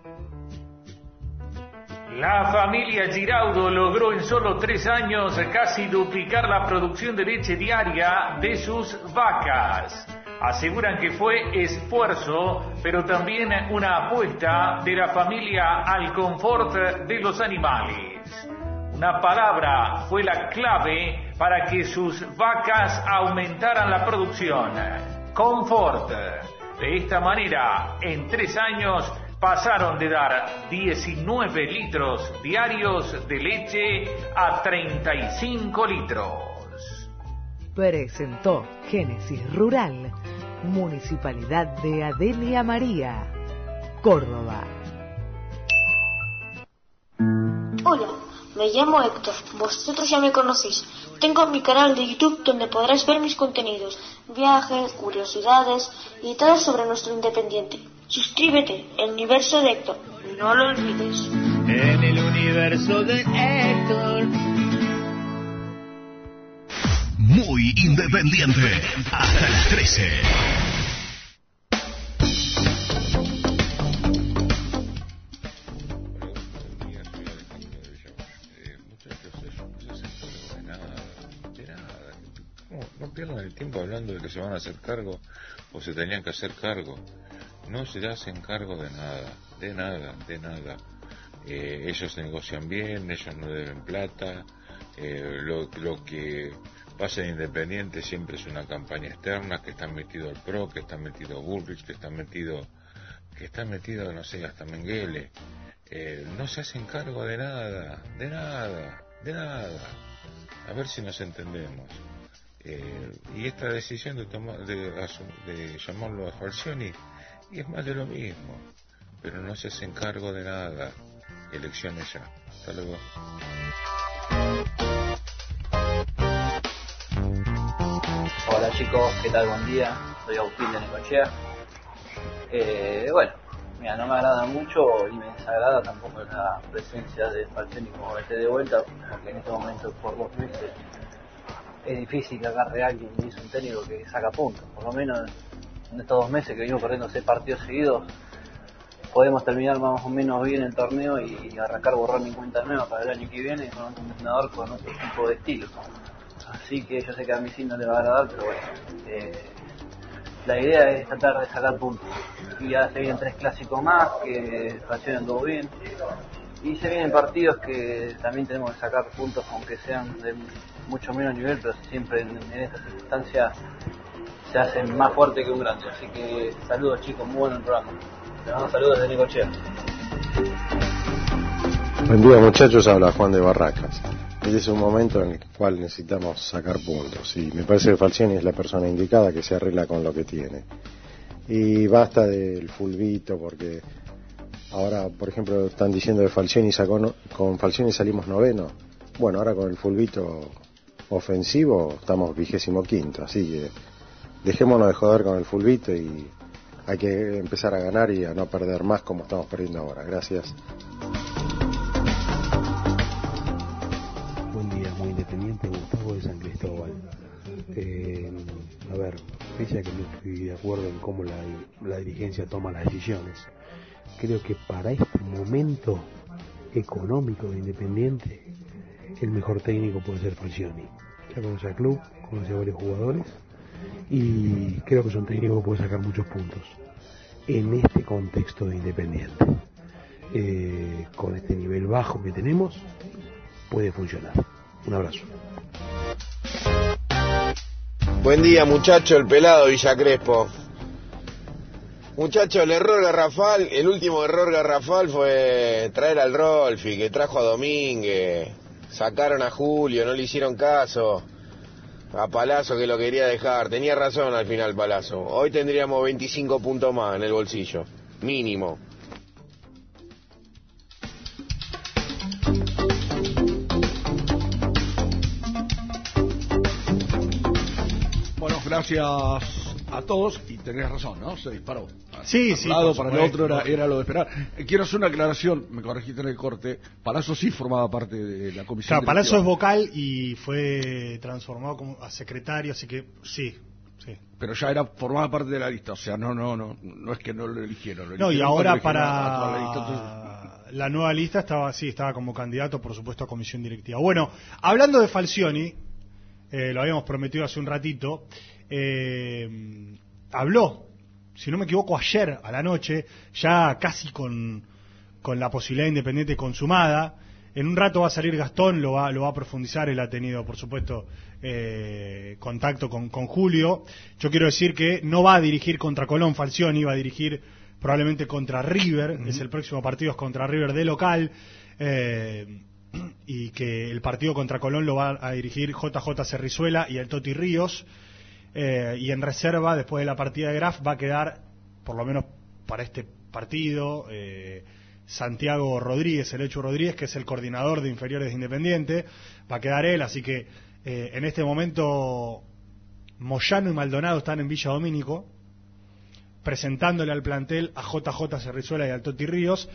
La familia Giraudo logró en solo tres años casi duplicar la producción de leche diaria de sus vacas. Aseguran que fue esfuerzo, pero también una apuesta de la familia al confort de los animales. Una palabra fue la clave para que sus vacas aumentaran la producción. Confort. De esta manera, en tres años pasaron de dar 19 litros diarios de leche a 35 litros. Presentó Génesis Rural, Municipalidad de Adelia María, Córdoba. Hola, me llamo Héctor, vosotros ya me conocéis. Tengo mi canal de YouTube donde podrás ver mis contenidos, viajes, curiosidades y todo sobre nuestro independiente. Suscríbete, el universo de Héctor, no lo olvides. En el universo de Héctor. Muy independiente. Hasta las 13. No pierdan el tiempo hablando de que se van a hacer cargo o se tenían que hacer cargo. No se hacen cargo de nada, de nada, de nada. Eh, ellos negocian bien, ellos no deben plata. eh, lo, lo que pasa en Independiente siempre es una campaña externa, que está metido el PRO, que está metido Bullrich, que está metido, que está metido, no sé, hasta Menguele. Eh, no se hacen cargo de nada, de nada, de nada. A ver si nos entendemos. Eh, y esta decisión de, tomar, de, de llamarlo a Falcioni, y es más de lo mismo, pero no se hacen cargo de nada. Elecciones ya. Hasta luego. Hola chicos, ¿qué tal? Buen día. Soy Agustín de Necochea. Eh, bueno, mira, no me agrada mucho y me desagrada tampoco la presencia de Falcioni como esté de vuelta, porque en este momento por dos veces es difícil que agarre a alguien y es un técnico que saca puntos. Por lo menos en estos dos meses que venimos corriendo seis partidos seguidos, podemos terminar más o menos bien el torneo y arrancar borrar mi cuenta para el año que viene con otro entrenador con otro tipo de estilo. Así que yo sé que a mí sí no le va a agradar, pero bueno. eh, la idea es tratar de sacar puntos. Y ya se vienen tres clásicos más, que Falcioni anduvo bien. Y se vienen partidos que también tenemos que sacar puntos, aunque sean de mucho menos nivel, pero siempre en, en estas circunstancias se hacen más fuerte que un grande. Así que saludos chicos, muy buen programa. Les mando saludos desde Nicochea. Buen día muchachos, habla Juan de Barracas. Este es un momento en el cual necesitamos sacar puntos y me parece que Falcioni es la persona indicada que se arregla con lo que tiene. Y basta del fulbito porque ahora, por ejemplo, están diciendo que Falcioni sacó no- con Falcioni salimos noveno. Bueno, ahora con el fulbito ofensivo estamos vigésimo quinto, así que dejémonos de joder con el fulbito y hay que empezar a ganar y a no perder más como estamos perdiendo ahora. Gracias. Buen día, muy independiente, Gustavo de San Cristóbal. Eh, a ver, pese a que no estoy de acuerdo en cómo la, dirigencia toma las decisiones, creo que para este momento económico de Independiente, el mejor técnico puede ser Falcioni. Ya conoce al club, conoce a varios jugadores y creo que es un que puede sacar muchos puntos en este contexto de Independiente. Eh, con este nivel bajo que tenemos, puede funcionar. Un abrazo. Buen día, muchacho, el pelado Villa Crespo. Muchacho, el error garrafal, el último error garrafal fue traer al Rolfi, que trajo a Domínguez. Sacaron a Julio, no le hicieron caso. A Palazzo que lo quería dejar. Tenía razón al final Palazzo. Hoy tendríamos 25 puntos más en el bolsillo. Mínimo. Bueno, gracias a todos y tenés razón, ¿no? Se disparó. Sí, Para sí, lado, para el otro era, era lo de esperar. Eh, Quiero hacer una aclaración, me corregiste en el corte. Palazzo sí formaba parte de la comisión. Claro, Palazzo es vocal y fue transformado como a secretario, así que sí, sí. Pero ya era formaba parte de la lista, o sea, no, no, no, no es que no lo eligieron. lo No, y eligieron ahora cuando eligieron a- a toda la lista, para entonces- la nueva lista estaba, sí, estaba como candidato, por supuesto, a comisión directiva. Bueno, hablando de Falcioni, eh, lo habíamos prometido hace un ratito, eh, habló, si no me equivoco, ayer a la noche, ya casi con, con la posibilidad independiente consumada. En un rato va a salir Gastón, lo va, lo va a profundizar, él ha tenido, por supuesto, eh, contacto con, con Julio. Yo quiero decir que no va a dirigir contra Colón Falcioni, va a dirigir probablemente contra River, es el próximo partido es contra River de local, eh, y que el partido contra Colón lo va a dirigir JJ Cerrizuela y el Toti Ríos, eh, y en reserva, después de la partida de Graf, va a quedar, por lo menos para este partido, eh, Santiago Rodríguez, el hecho Rodríguez, que es el coordinador de inferiores de Independiente, va a quedar él, así que eh, en este momento Moyano y Maldonado están en Villa Domínico, presentándole al plantel a JJ Cerrizuela y al Toti Ríos,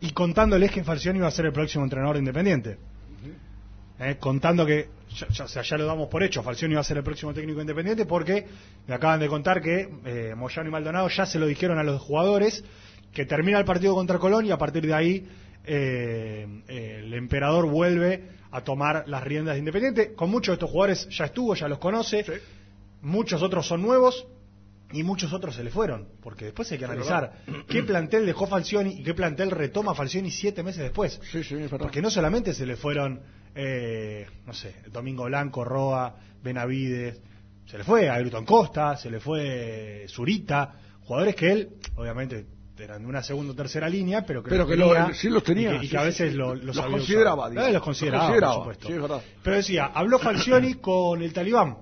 y contándoles que Falcioni va a ser el próximo entrenador de Independiente. Eh, contando que, ya, ya- lo damos por hecho, Falcioni va a ser el próximo técnico independiente porque me acaban de contar que eh, Moyano y Maldonado ya se lo dijeron a los jugadores que termina el partido contra Colón y a partir de ahí eh, eh, el emperador vuelve a tomar las riendas de Independiente. Con muchos de estos jugadores ya estuvo, ya los conoce, muchos otros son nuevos y muchos otros se le fueron, porque después hay que analizar qué plantel dejó Falcioni y qué plantel retoma Falcioni siete meses después. Porque no solamente se le fueron, eh, no sé, Domingo Blanco, Roa, Benavides, se le fue a Ayrton Costa, se le fue Zurita, jugadores que él, obviamente, eran de una segunda o tercera línea, pero que, Pero los que lo- tenía sí los tenía, y que, y sí, que a veces sí. lo- los, Los había consideraba, usado. digamos. Eh, los consideraba, Los consideraba, por supuesto. es. Pero decía, habló Falcioni con el talibán.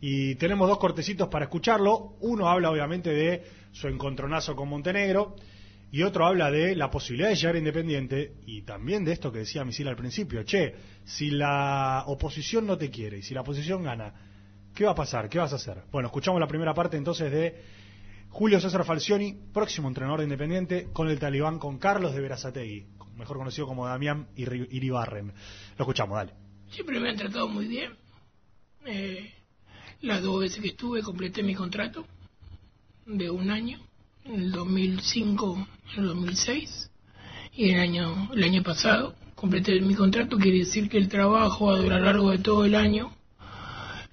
Y tenemos dos cortecitos para escucharlo. Uno habla obviamente de su encontronazo con Montenegro y otro habla de la posibilidad de llegar Independiente y también de esto que decía Misil al principio. Che, si la oposición no te quiere y si la oposición gana, ¿qué va a pasar? ¿Qué vas a hacer? Bueno, escuchamos la primera parte entonces de Julio César Falcioni, próximo entrenador de Independiente, con el talibán, con Carlos de Verazategui, mejor conocido como Damián Iri- Iribarren. Lo escuchamos, dale. Siempre me han tratado muy bien. Eh, las dos veces que estuve completé mi contrato de un año, en el 2005, en el 2006 y el año, el año pasado completé mi contrato. Quiere decir que el trabajo a lo largo de todo el año.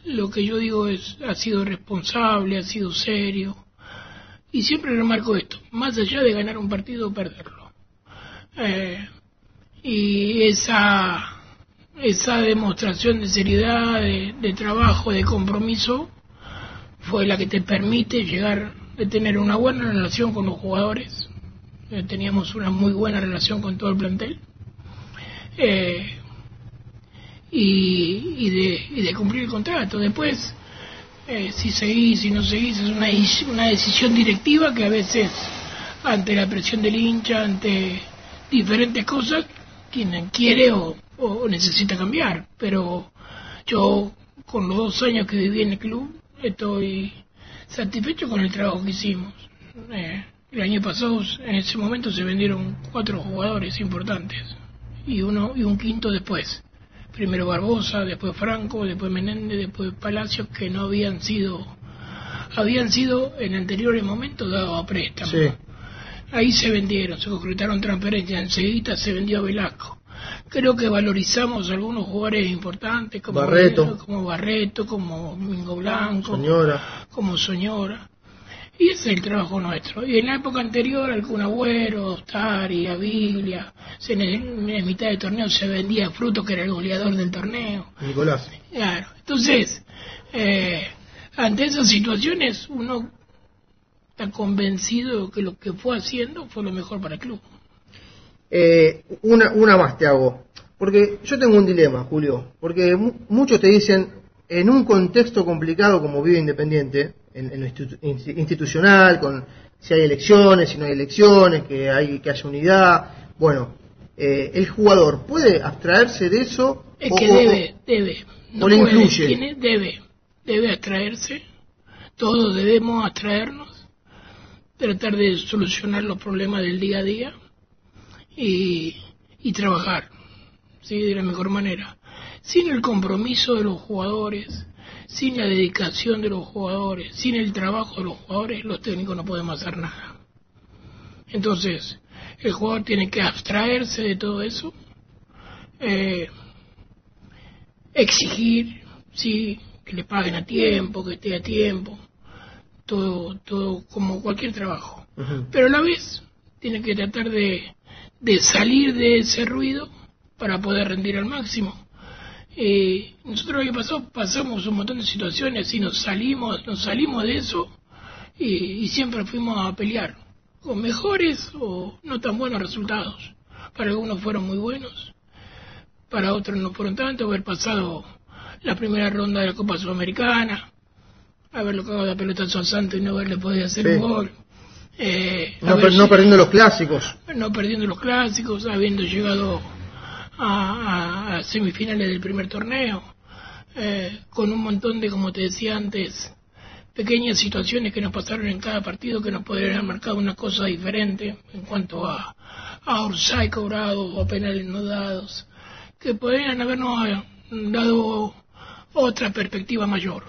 Lo que yo digo es, ha sido responsable, ha sido serio. Y siempre remarco esto, más allá de ganar un partido o perderlo. Eh, y esa esa demostración de seriedad, de, de trabajo, de compromiso fue la que te permite llegar de tener una buena relación con los jugadores. Eh, teníamos una muy buena relación con todo el plantel. Eh, y, y, de, y de cumplir el contrato. Después, eh, si seguís, si no seguís, es una, una decisión directiva que a veces, ante la presión del hincha, ante diferentes cosas, quien quiere o, o necesita cambiar. Pero yo, con los dos años que viví en el club, estoy satisfecho con el trabajo que hicimos. Eh, el año pasado, en ese momento, se vendieron cuatro jugadores importantes y uno y un quinto después. Primero Barbosa, después Franco, después Menéndez, después Palacios, que no habían sido, habían sido en anteriores momentos dados a préstamo. Sí. Ahí se vendieron, se concretaron transferencias, enseguida se vendió a Velasco. Creo que valorizamos algunos jugadores importantes como Barreto. como Barreto, como Mingo Blanco, Señora. como Soñora. Y ese es el trabajo nuestro. Y en la época anterior, algún Agüero, Ostari, Avilia, en, el- en mitad del torneo se vendía Fruto, que era el goleador del torneo. Nicolás. Claro. Entonces, eh, ante esas situaciones, uno está convencido que lo que fue haciendo fue lo mejor para el club. Eh, una, una más te hago. Porque yo tengo un dilema, Julio. Porque mu- muchos te dicen, en un contexto complicado como vive Independiente, en, en lo institu- insti- institucional, con si hay elecciones, si no hay elecciones, que hay que haya unidad. Bueno, eh, el jugador puede abstraerse de eso Es o- que debe, debe. o le puede, incluye. tiene- debe, debe abstraerse. Todos debemos abstraernos, tratar de solucionar los problemas del día a día y, y trabajar, ¿sí? De la mejor manera. Sin el compromiso de los jugadores, sin la dedicación de los jugadores, sin el trabajo de los jugadores, los técnicos no podemos hacer nada. Entonces, el jugador tiene que abstraerse de todo eso, eh, exigir, sí, que le paguen a tiempo, que esté a tiempo, todo, todo como cualquier trabajo. Pero a la vez tiene que tratar de, de salir de ese ruido para poder rendir al máximo. Eh, nosotros el año pasado pasamos un montón de situaciones y nos salimos, nos salimos de eso y, y siempre fuimos a pelear con mejores o no tan buenos resultados. Para algunos fueron muy buenos, para otros no fueron tanto, haber pasado la primera ronda de la Copa Sudamericana, haberlo cagado la pelotazo a Santos y no haberle podido hacer Sí. un gol. Eh, no, per- no perdiendo los clásicos. no perdiendo los clásicos, habiendo llegado a, a- a semifinales del primer torneo, eh, con un montón de, como te decía antes, pequeñas situaciones que nos pasaron en cada partido que nos podrían haber marcado una cosa diferente en cuanto a, a offside cobrados o penales no dados, que podrían habernos eh, dado otra perspectiva mayor.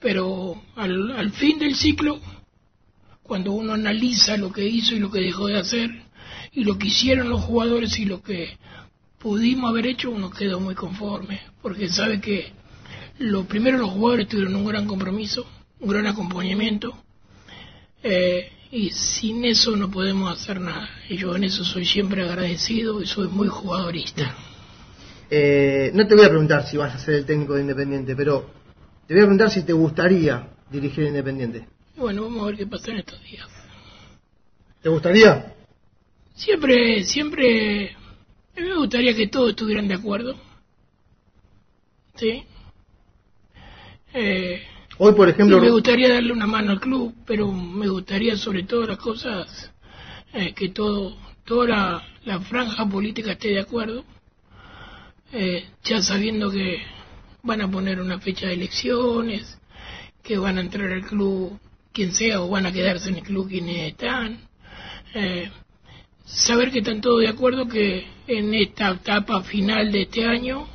Pero al, al fin del ciclo, cuando uno analiza lo que hizo y lo que dejó de hacer, y lo que hicieron los jugadores y lo que pudimos haber hecho, uno quedó muy conforme, porque sabe que lo primero los jugadores tuvieron un gran compromiso, un gran acompañamiento, eh, y sin eso no podemos hacer nada. Y yo en eso soy siempre agradecido y soy muy jugadorista. Eh, no te voy a preguntar si vas a ser el técnico de Independiente, pero te voy a preguntar si te gustaría dirigir Independiente. Bueno, vamos a ver qué pasa en estos días. ¿Te gustaría? Siempre, siempre, a mí me gustaría que todos estuvieran de acuerdo. ¿Sí? Eh, Hoy, por ejemplo, me gustaría darle una mano al club, pero me gustaría sobre todo las cosas eh, que todo, toda la, la franja política esté de acuerdo, eh, ya sabiendo que van a poner una fecha de elecciones, que van a entrar al club quien sea o van a quedarse en el club quienes están. Eh, saber que están todos de acuerdo que en esta etapa final de este año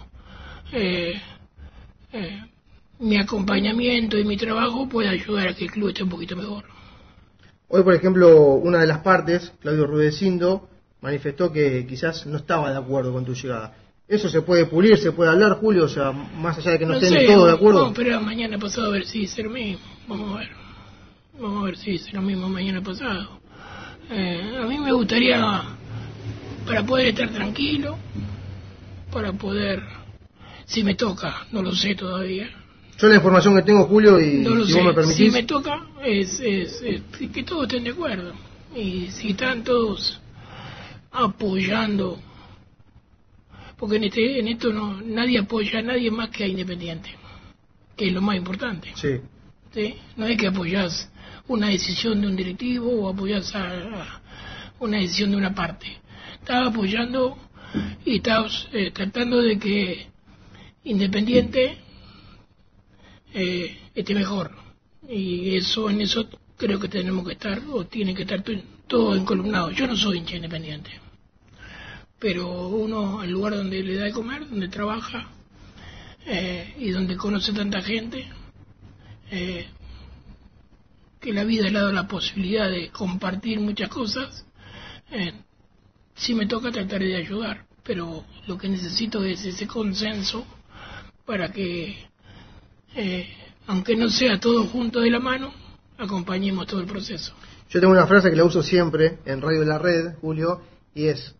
eh, eh, mi acompañamiento y mi trabajo puede ayudar a que el club esté un poquito mejor. hoy, por ejemplo, una de las partes, Claudio Rudecindo, manifestó que quizás no estaba de acuerdo con tu llegada. Eso se puede pulir, se puede hablar, Julio, o sea, más allá de que no, estén sé, todos de acuerdo. A esperar mañana pasado a ver si lo mismo. Vamos a ver. Vamos a ver si dice lo mismo mañana pasado. Eh, a mí me gustaría para poder estar tranquilo, para poder, si me toca, no lo sé todavía, Yo la información que tengo, Julio, y no si sé, vos me si permitís, me toca es, es, es que todos estén de acuerdo y si están todos apoyando, porque en, este, en esto no nadie apoya a nadie más que a Independiente, que es lo más importante. sí. ¿sí? No es que apoyás una decisión de un directivo o apoyás a, una decisión de una parte. Estás apoyando y estás eh, tratando de que Independiente eh, esté mejor. Y eso en eso creo que tenemos que estar, o tiene que estar to- todo encolumnado. Yo no soy hincha independiente, pero uno, el lugar donde le da de comer, donde trabaja eh, y donde conoce tanta gente, eh, que la vida le ha dado la posibilidad de compartir muchas cosas, eh, sí me toca tratar de ayudar, pero lo que necesito es ese consenso para que, eh, aunque no sea todo junto de la mano, acompañemos todo el proceso. Yo tengo una frase que la uso siempre en Radio La Red, Julio, y es,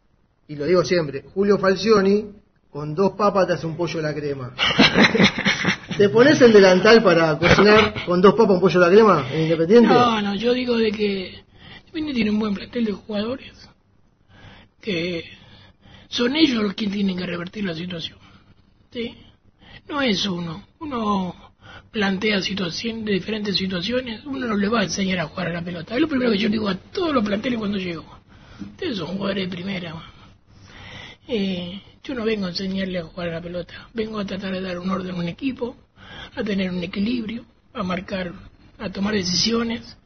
y lo digo siempre, Julio Falcioni, con dos papas te hace un pollo a la crema. ¿Te pones el delantal para cocinar con dos papas un pollo a la crema en Independiente? No, no, yo digo de que Independiente tiene un buen plantel de jugadores que son ellos los que tienen que revertir la situación. ¿sí? No es uno. Uno plantea situación, de diferentes situaciones, uno no le va a enseñar a jugar a la pelota. Es lo primero que yo digo a todos los planteles cuando llego. Ustedes son jugadores de primera. Eh, yo no vengo a enseñarle a jugar a la pelota. Vengo a tratar de dar un orden a un equipo, a tener un equilibrio, a marcar, a tomar decisiones.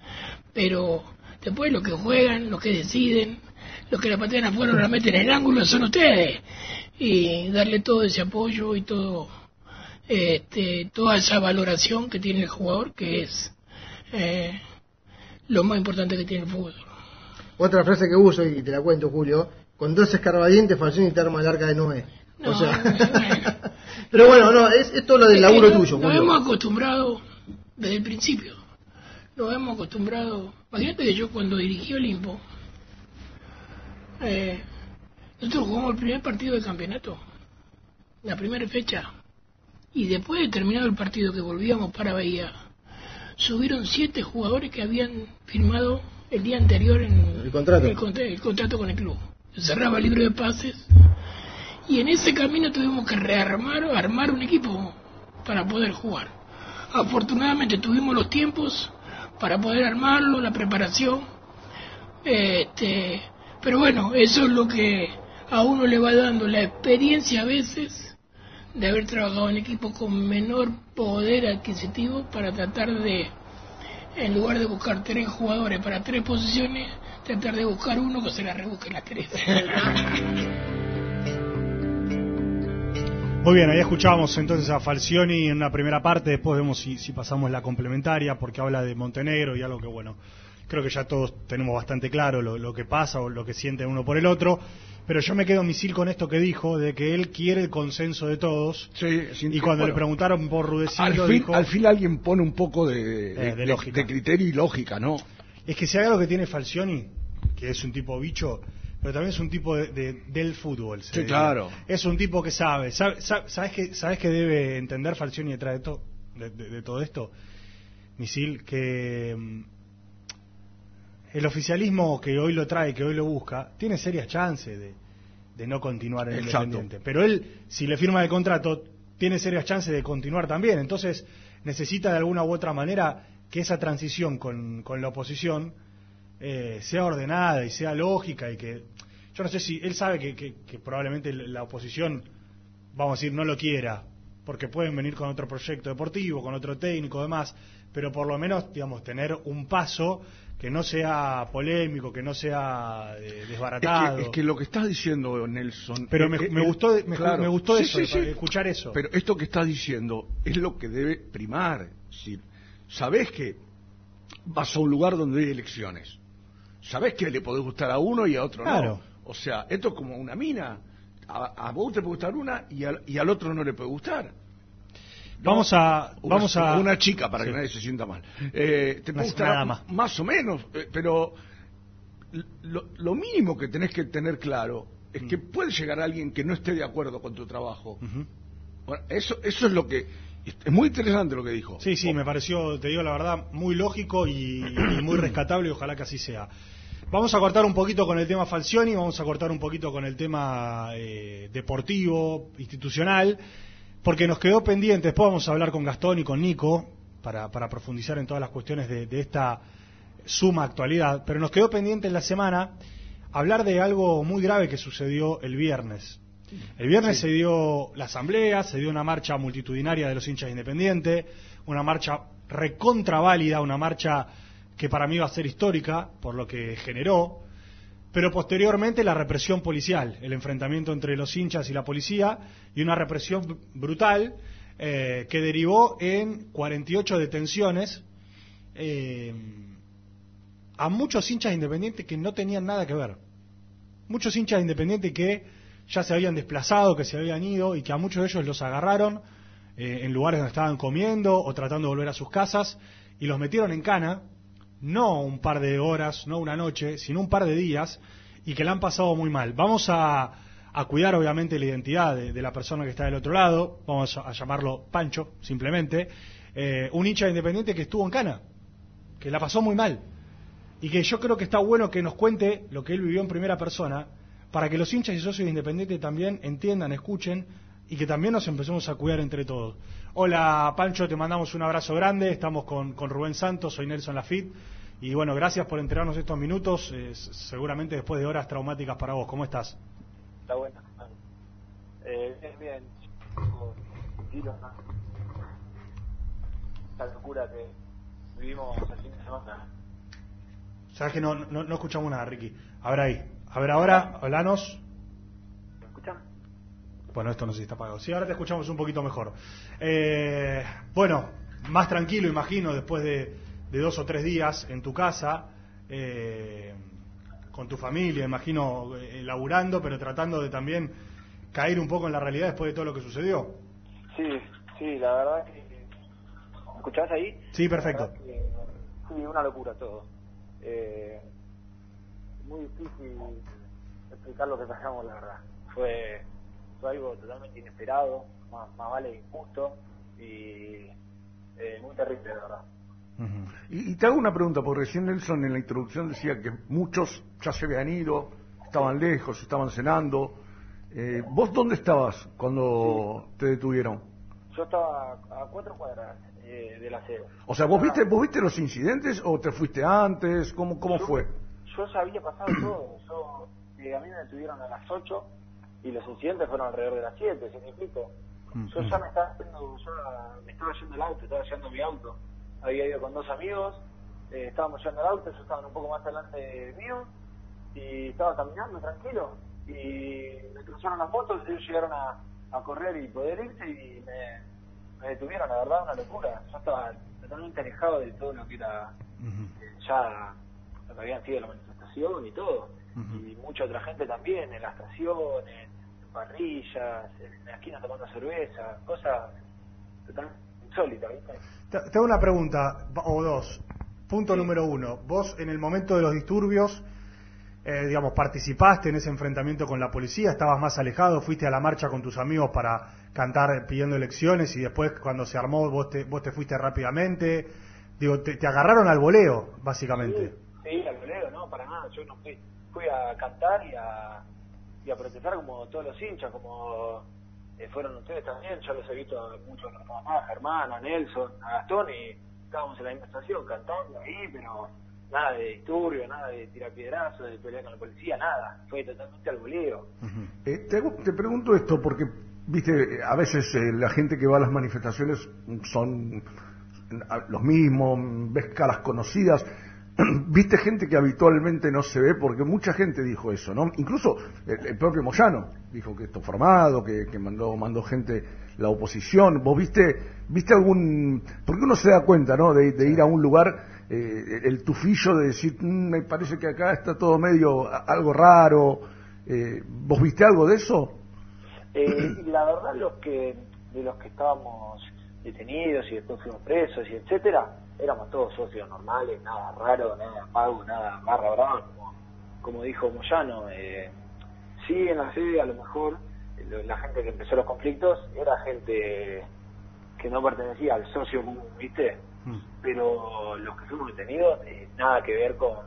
Pero después los que juegan, los que deciden, los que la patean afuera o la meten en el ángulo son ustedes. Y darle todo ese apoyo y todo este, toda esa valoración que tiene el jugador, que es eh, lo más importante que tiene el fútbol. Otra frase que uso, y te la cuento, Julio, con dos escarbadientes Falcioni te arma el arca de Noé. O sea, pero bueno, no, es, es todo lo del Es laburo tuyo, Nos Julio. hemos acostumbrado desde el principio. Nos hemos acostumbrado. Imagínate que yo cuando dirigí Olimpo, eh, nosotros jugamos el primer partido del campeonato, la primera fecha. Y después de terminado el partido que volvíamos para Bahía, subieron siete jugadores que habían firmado el día anterior en El contrato. el, contra- el contrato con el club. Se cerraba el libro de pases y en ese camino tuvimos que rearmar, armar un equipo para poder jugar. Afortunadamente tuvimos los tiempos para poder armarlo, la preparación. Este, pero bueno, eso es lo que a uno le va dando la experiencia a veces de haber trabajado en equipo con menor poder adquisitivo para tratar de, en lugar de buscar tres jugadores para tres posiciones, tratar de buscar uno que se la rebusque las tres. Muy bien, ahí escuchamos entonces a Falcioni en una primera parte, después vemos si, si pasamos la complementaria, porque habla de Montenegro y algo que, bueno, creo que ya todos tenemos bastante claro lo, lo que pasa o lo que sienten uno por el otro, pero yo me quedo misil con esto que dijo, de que él quiere el consenso de todos, y cuando le preguntaron por Al Rudecindo, fin, dijo... al fin alguien pone un poco de, de- Eh, de criterio y lógica, ¿no? Es que si hay algo que tiene Falcioni, que es un tipo bicho, pero también es un tipo de- de- del fútbol. Sí, claro. Es un tipo que sabe. sabe- sabe- ¿Sabes que sabes que debe entender Falcioni detrás de, to- de, todo esto? Misil, que mm, el oficialismo que hoy lo trae, que hoy lo busca, tiene serias chances de, de no continuar en Exacto. Independiente. Pero él, si le firma el contrato, tiene serias chances de continuar también. Entonces, necesita de alguna u otra manera que esa transición con, con la oposición eh, sea ordenada y sea lógica y que yo no sé si él sabe que, que- que probablemente la oposición vamos a decir no lo quiera porque pueden venir con otro proyecto deportivo con otro técnico demás pero por lo menos digamos tener un paso que no sea polémico que no sea eh, desbaratado Es que, es que lo que estás diciendo, Nelson. Pero eh, me- eh, me gustó- me- me gustó Sí, eso, sí, sí. escuchar eso. Pero esto que estás diciendo es lo que debe primar. Es decir, sabés que vas a un lugar donde hay elecciones. Sabés que le podés gustar a uno y a otro Claro. no. O sea, esto es como una mina. A, a vos te puede gustar una y al, y al otro no le puede gustar. Vamos a- Una- vamos a- una chica para Sí. que nadie se sienta mal. Eh, te Una- puede gustar nada a- más. más o menos, eh, pero lo, lo mínimo que tenés que tener claro es que puede llegar alguien que no esté de acuerdo con tu trabajo. Bueno, eso, eso es lo que... Es muy interesante lo que dijo. Sí, sí, me pareció, te digo la verdad, muy lógico y, muy rescatable y ojalá que así sea. Vamos a cortar un poquito con el tema Falcioni, vamos a cortar un poquito con el tema eh, deportivo, institucional, porque nos quedó pendiente, después vamos a hablar con Gastón y con Nico para, para profundizar en todas las cuestiones de esta suma actualidad, pero nos quedó pendiente en la semana hablar de algo muy grave que sucedió el viernes. El viernes se dio la asamblea, se dio una marcha multitudinaria de los hinchas independientes, una marcha recontraválida, una marcha que para mí va a ser histórica por lo que generó, pero posteriormente la represión policial, el enfrentamiento entre los hinchas y la policía y una represión brutal eh, que derivó en 48 detenciones eh, a muchos hinchas independientes que no tenían nada que ver. Muchos hinchas independientes que ya se habían desplazado, que se habían ido y que a muchos de ellos los agarraron eh, en lugares donde estaban comiendo o tratando de volver a sus casas y los metieron en cana, no un par de horas, no una noche, sino un par de días y que la han pasado muy mal. Vamos a, cuidar obviamente la identidad de, la persona que está del otro lado, vamos a, a llamarlo Pancho, simplemente, eh, un hincha independiente que estuvo en cana, que la pasó muy mal y que yo creo que está bueno que nos cuente lo que él vivió en primera persona para que los hinchas y socios independientes también entiendan, escuchen y que también nos empecemos a cuidar entre todos. Hola Pancho, te mandamos un abrazo grande, estamos con, con Rubén Santos, soy Nelson Lafitte y bueno, gracias por entregarnos estos minutos, eh, seguramente después de horas traumáticas para vos. ¿Cómo estás? Está bueno. Eh, bien, bien. Tranquilo, ¿no? Esta locura que vivimos el fin de semana. Sabes que no, no, no escuchamos nada, Ricky. A ver ahí. A ver ahora, hablanos. ¿Me escuchan? Bueno, esto no sé si está apagado. Sí, ahora te escuchamos un poquito mejor. Eh, bueno, más tranquilo, imagino, después de, de, dos o tres días en tu casa, eh, con tu familia, imagino, eh, laburando, pero tratando de también caer un poco en la realidad después de todo lo que sucedió. Sí, sí, la verdad que... ¿Me escuchás ahí? Sí, perfecto. Que, sí, una locura todo. Eh, muy difícil explicar lo que pasamos, la verdad. Fue, fue algo totalmente inesperado, más, más vale injusto y eh, muy terrible, la verdad. Uh -huh. y, y, te hago una pregunta, porque recién Nelson en la introducción decía que muchos ya se habían ido, estaban lejos, estaban cenando. Eh, ¿Vos dónde estabas cuando sí. te detuvieron? Yo estaba a cuatro cuadras eh, de la sede. O sea, ¿vos viste, ¿vos viste los incidentes o te fuiste antes? ¿Cómo, cómo yo, fue? Yo sabía pasado todo. Yo, eh, a mí me detuvieron a las 8 y los incidentes fueron alrededor de las 7, ¿sí me explico? Yo ya me estaba haciendo, yo me estaba yendo el auto, estaba yendo mi auto. Había ido con dos amigos, eh, estábamos yendo al auto, ellos estaban un poco más adelante mío y estaba caminando tranquilo y me cruzaron las motos, ellos llegaron a, a correr y poder irse y me, me, detuvieron, la verdad, una locura. Yo estaba totalmente alejado de todo lo que era uh -huh. ya que habían sido la manifestación y todo. Uh -huh. Y mucha otra gente también, en la estación, en parrillas, en la esquina tomando cerveza, cosas totalmente insólitas, ¿viste? Te, te hago una pregunta, o dos. Punto sí. número uno. Vos, en el momento de los disturbios, eh, digamos, participaste en ese enfrentamiento con la policía, estabas más alejado, fuiste a la marcha con tus amigos para cantar pidiendo elecciones y después cuando se armó vos te, vos te fuiste rápidamente. Digo, te, te agarraron al voleo, básicamente. Sí, sí, al voleo, no, para nada. Yo no fui, fui a cantar y a, y a protestar como todos los hinchas, como eh, fueron ustedes también. Yo los he visto a muchos, a mamá, a Germán, a Nelson, a Gastón y estábamos en la misma estación cantando ahí, pero nada de disturbio, nada de tirar piedrazos, de pelear con la policía, nada. Fue totalmente al boleo. Eh, te, te, pregunto esto porque, viste, a veces eh, la gente que va a las manifestaciones son los mismos, ves caras conocidas. Viste gente que habitualmente no se ve porque mucha gente dijo eso, ¿no? Incluso el, el propio Moyano dijo que esto formado, que, que mandó mandó gente la oposición. ¿Vos viste viste algún porque uno se da cuenta, ¿no? De, de ir a un lugar eh, el tufillo de decir, mmm, me parece que acá está todo medio algo raro. Eh, ¿Vos viste algo de eso? Eh, la verdad, los que de los que estábamos detenidos y después fuimos presos y etcétera, éramos todos socios normales, nada raro, nada pago, nada barra brava, como, como dijo Moyano. Eh, sí en la sede a lo mejor la gente que empezó los conflictos era gente que no pertenecía al socio común, ¿viste? Pero los que fuimos detenidos, eh, nada que ver con,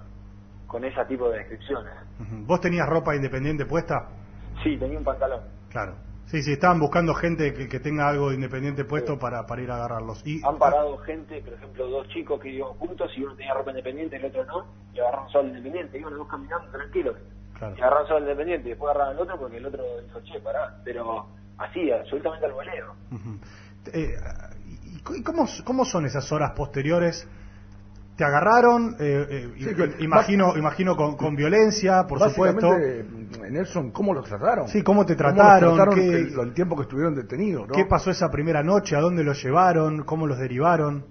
con ese tipo de descripciones. ¿Vos tenías ropa independiente puesta? Sí, tenía un pantalón. Claro. Sí, sí, estaban buscando gente que, que tenga algo de independiente puesto para, para ir a agarrarlos. Y, Han parado gente, por ejemplo, dos chicos que iban juntos y uno tenía ropa independiente y el otro no, y agarraron solo independiente, iban los dos caminando tranquilos. Claro. Y agarraron solo independiente y después agarraron el otro porque el otro dijo, che, pará. Pero así, absolutamente al voleo. Ujú. Eh, ¿y c- y cómo, cómo son esas horas posteriores? ¿Te agarraron? Eh, eh, Sí, que- imagino, imagino con, con violencia, por supuesto. Nelson, ¿cómo los trataron? Sí, ¿cómo te los trataron? trataron ¿Qué- el, el tiempo que estuvieron detenidos, ¿no? ¿Qué pasó esa primera noche? ¿A dónde los llevaron? ¿Cómo los derivaron?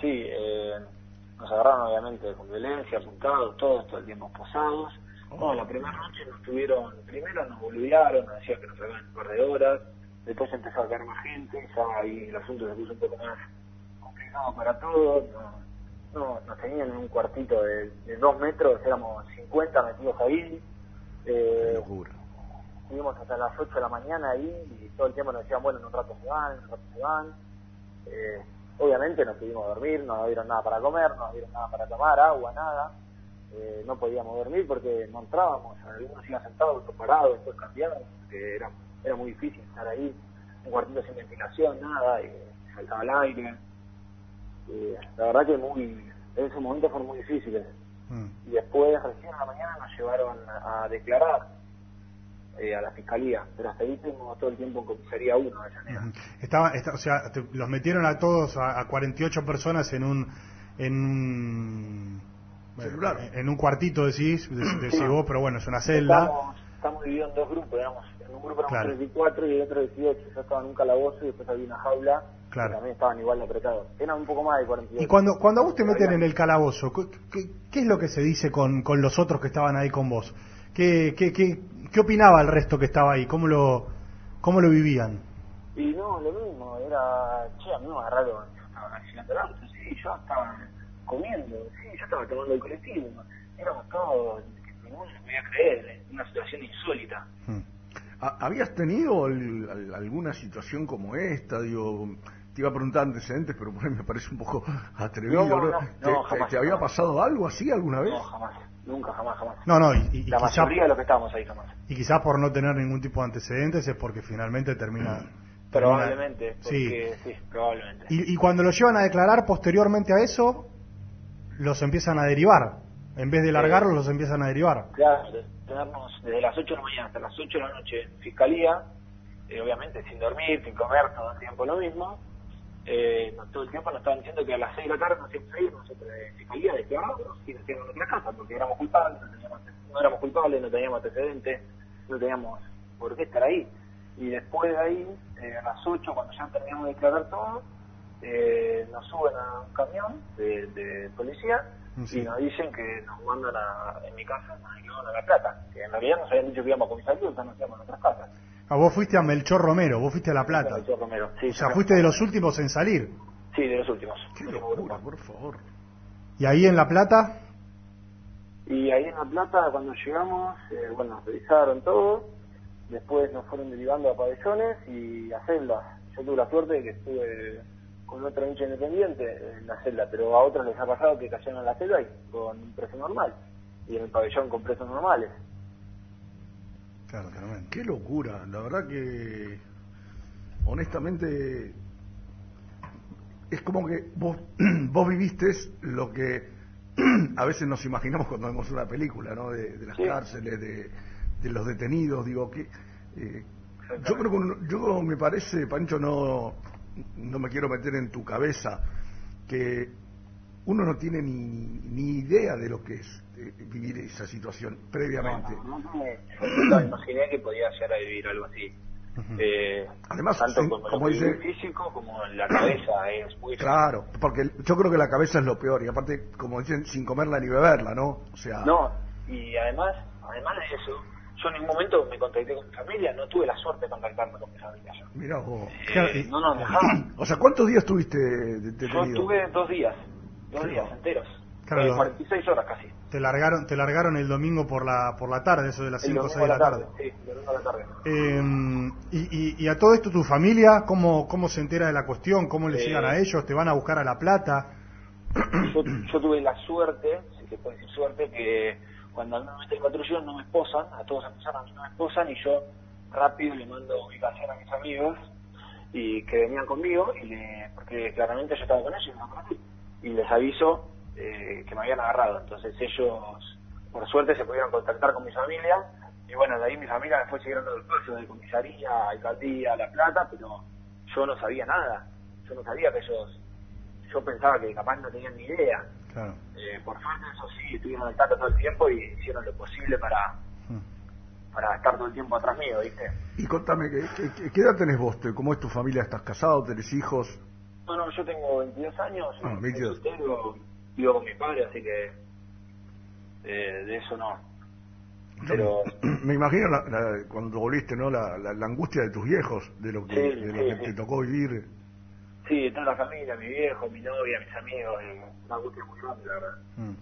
Sí, eh, nos agarraron obviamente con violencia, apuntados, todos, todo el tiempo posados. No, la primera noche nos tuvieron, primero nos boludearon, nos decían que nos sacaban un par de horas, después empezó a caer más gente, ya ahí el asunto se puso un poco más complicado para todos, no, no, nos tenían en un cuartito de, de dos metros, éramos 50 metidos ahí, eh, estuvimos hasta las 8 de la mañana ahí y todo el tiempo nos decían, bueno, en un rato se van, en un rato se van. Eh, obviamente no pudimos dormir, no nos dieron nada para comer, no nos dieron nada para tomar, agua, nada. Eh, no podíamos dormir porque no entrábamos, algunos iban sentados, otros parados, después cambiaban, porque era, era muy difícil estar ahí, un cuartito sin ventilación, nada, y faltaba el aire. Y la verdad que muy, esos momentos fueron muy difíciles. Y después, recién en la mañana, nos llevaron a declarar eh, a la fiscalía, pero hasta ahí estuvimos todo el tiempo en comisaría 1 de Llanera. Estaba, esta- o sea, te- los metieron a todos, a, a 48 personas en un... En un Celular. En un cuartito, decís, de- decís vos, pero bueno, es una celda. Estamos, estamos divididos en dos grupos, digamos. En un grupo éramos Claro. 34 y en otro 18. Yo estaba en un calabozo y después había una jaula Claro. que también estaban igual de apretados. Eran un poco más de 48. Y cuando, cuando a vos te meten en el calabozo, ¿qué, qué- qué es lo que se dice con, con los otros que estaban ahí con vos? ¿Qué, qué, qué, qué opinaba el resto que estaba ahí? ¿Cómo lo, cómo lo vivían? Y no, lo mismo, era, che, a mí me agarraron, yo estaba llegando al auto, sí, yo estaba comiendo, sí, yo estaba tomando el colectivo, éramos todos, ninguno se podía creer, una situación insólita. ¿Ha- ¿Habías tenido al- al- alguna situación como esta? Digo, te iba a preguntar antecedentes, pero por ahí me parece un poco atrevido. No, no, ¿Te, no, te- jamás, te había jamás. pasado algo así alguna vez? No, jamás, nunca, jamás, jamás. No, no, y, y- y La quizá, mayoría de los que estábamos ahí jamás. y quizá por no tener ningún tipo de antecedentes es porque finalmente termina... Probablemente, termina- sí. porque sí, probablemente. Y, y cuando lo llevan a declarar posteriormente a eso, los empiezan a derivar. En vez de largarlos, los empiezan a derivar. Claro, de tenernos desde las 8 de la mañana hasta las 8 de la noche en fiscalía, eh, obviamente sin dormir, sin comer, todo el tiempo lo mismo. Eh, todo el tiempo nos estaban diciendo que a las 6 de la tarde nos íbamos a ir nosotros de fiscalía declaramos y nos íbamos a nuestra casa porque éramos culpables, no, teníamos, no éramos culpables, no teníamos antecedentes, no teníamos por qué estar ahí. Y después de ahí, eh, a las 8, cuando ya terminamos de declarar todo, eh, nos suben a un camión de, de policía Sí. y nos dicen que nos mandan a, en mi casa, nos llevan a La Plata, que en realidad nos habían dicho que íbamos a comisaría, entonces nos íbamos a nuestras casas. Ah, vos fuiste a Melchor Romero, vos fuiste a La Plata. Melchor Romero, sí, o sea, fuiste de los últimos en salir. Sí, de los últimos. Qué locura, por favor. Y ahí en La Plata, Y ahí en La Plata, cuando llegamos, eh, bueno, nos revisaron todo, después nos fueron derivando a pabellones y a celdas. Yo tuve la suerte de que estuve con otro hincha independiente en la celda, pero a otros les ha pasado que cayeron en la celda y con un preso normal, y en el pabellón con presos normales. Claro, tremendo. Qué locura, la verdad que honestamente es como que vos, vos viviste lo que a veces nos imaginamos cuando vemos una película, ¿no? De, de las Sí. cárceles, de, de los detenidos, digo que eh, yo creo que yo me parece, Pancho, no no me quiero meter en tu cabeza que uno no tiene ni, ni idea de lo que es eh, vivir esa situación previamente. No, no, me- imaginé que podía llegar a vivir algo así. Eh, Además, tanto sí, como, como dice- físico como en la cabeza es muy Claro, porque yo creo que la cabeza es lo peor y aparte, como dicen, sin comerla ni beberla, ¿no? O sea, No, y además, además de eso, yo en ningún momento me contacté con mi familia, no tuve la suerte de contactarme con mi familia. yo. mira vos. Eh, no nos dejaban. O sea, ¿cuántos días tuviste de- Yo detenido? tuve dos días, dos días enteros, Claro, Eh, lo- 46 horas casi. te largaron, te largaron el domingo por la, por la tarde, eso de las El 5 o domingo 6 de a la tarde. Sí, el 5 de la tarde. Eh, y, y- y a todo esto, tu familia, ¿cómo, ¿cómo se entera de la cuestión? ¿Cómo Eh, llegan a ellos? ¿Te van a buscar a La Plata? yo, yo tuve la suerte, si se puede decir suerte, que cuando a mí me meten en patrullón no me esposan, a todos empezaron a no me esposan y yo rápido le mando ubicación a mis amigos y que venían conmigo y le, porque claramente yo estaba con ellos y les aviso eh, que me habían agarrado. Entonces ellos, por suerte, se pudieron contactar con mi familia y bueno, de ahí mi familia me fue siguiendo el paso de comisaría, alcaldía, La Plata, pero yo no sabía nada. Yo no sabía que ellos yo pensaba que capaz no tenían ni idea. Claro. Eh, por suerte, eso sí, estuvieron al tanto todo el tiempo y hicieron lo posible para para estar todo el tiempo atrás mío, ¿viste? Y contame, ¿qué, qué, edad tenés vos? ¿Cómo es tu familia? ¿Estás casado? ¿Tenés hijos? No, no, yo tengo 22 años, Ah, soy 22. soltero, vivo con mi padre, así que eh, de eso no. Pero Me imagino la- la- cuando volviste, ¿no? La, la- la angustia de tus viejos, de lo que, Sí, de lo sí, que sí. te tocó vivir. Sí, toda la familia, mi viejo, mi novia, mis amigos, eh, una angustia muy grande, la verdad. Mm.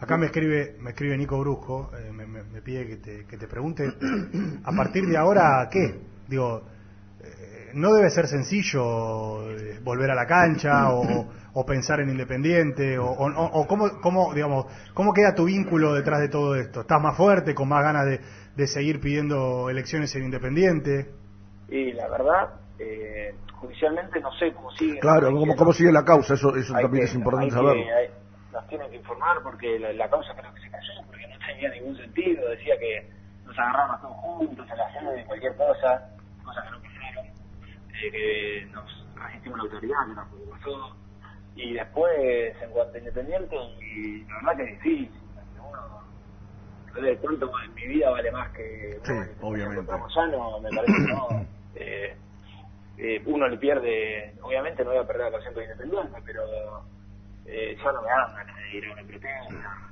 Acá me escribe, me escribe Nico Brusco, eh, me, me- me pide que te, que te pregunte, a partir de ahora, ¿qué? Digo, eh, no debe ser sencillo eh, volver a la cancha o, o pensar en Independiente, o, o, o- o cómo, cómo, digamos, cómo queda tu vínculo detrás de todo esto. ¿Estás más fuerte, con más ganas de, de seguir pidiendo elecciones en Independiente? Y la verdad, eh, judicialmente no sé cómo sigue. Claro, ¿no? ¿cómo, cómo sigue la causa? Eso, eso también que- es importante hay- nos tienen que informar porque la, la causa creo que se cayó porque no tenía ningún sentido. Decía que nos agarraron a todos juntos en la sede de cualquier cosa, cosa que no pasaron. Eh, que nos asistimos a la autoridad, que nos pasó. Y después, en cuanto a Independiente, y la verdad que es difícil. Uno, no sé, cuánto en mi vida vale más que Sí, obviamente. ya no, me parece que no. Eh, eh, uno le pierde, obviamente no voy a perder la por Independiente, pero eh, ya no me dan ganas de ir a una protesta.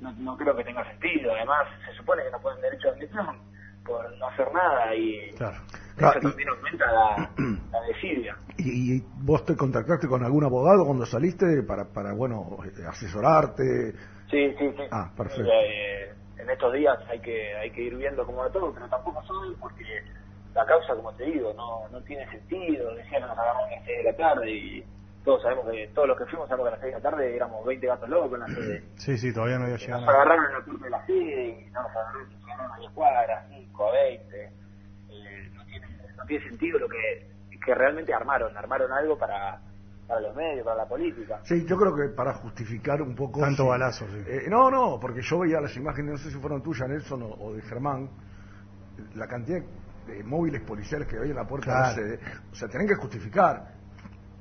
No, no creo que tenga sentido. Además, se supone que no pueden derecho a admisión por no hacer nada y Claro. Claro, eso también aumenta la, la desidia. ¿Y, y vos te contactaste con algún abogado cuando saliste para, para bueno, eh, asesorarte? Sí, sí, sí. Ah, perfecto. Eh, en estos días hay que hay que ir viendo cómo va todo, pero tampoco soy porque la causa, como te digo, no no tiene sentido. Decían que nos agarraron a las 6 de la tarde y todos sabemos que todos los que fuimos sabemos que a las 6 de la tarde éramos 20 gatos locos en la sede. Sí, sí, todavía no había llegado. Nos agarraron en la puerta de la sede y no nos agarraron, nos agarraron a 10 cuadras, 5, a 20. Eh, no, tiene, no tiene sentido lo que, que realmente armaron. Armaron algo para, para los medios, para la política. Sí, yo creo que para justificar un poco... Tanto sí. balazo, sí. Eh, no, no, porque yo veía las imágenes, no sé si fueron tuyas, Nelson, o, o de Germán, la cantidad de móviles policiales que en la puerta Claro. de la sede. O sea, tienen que justificar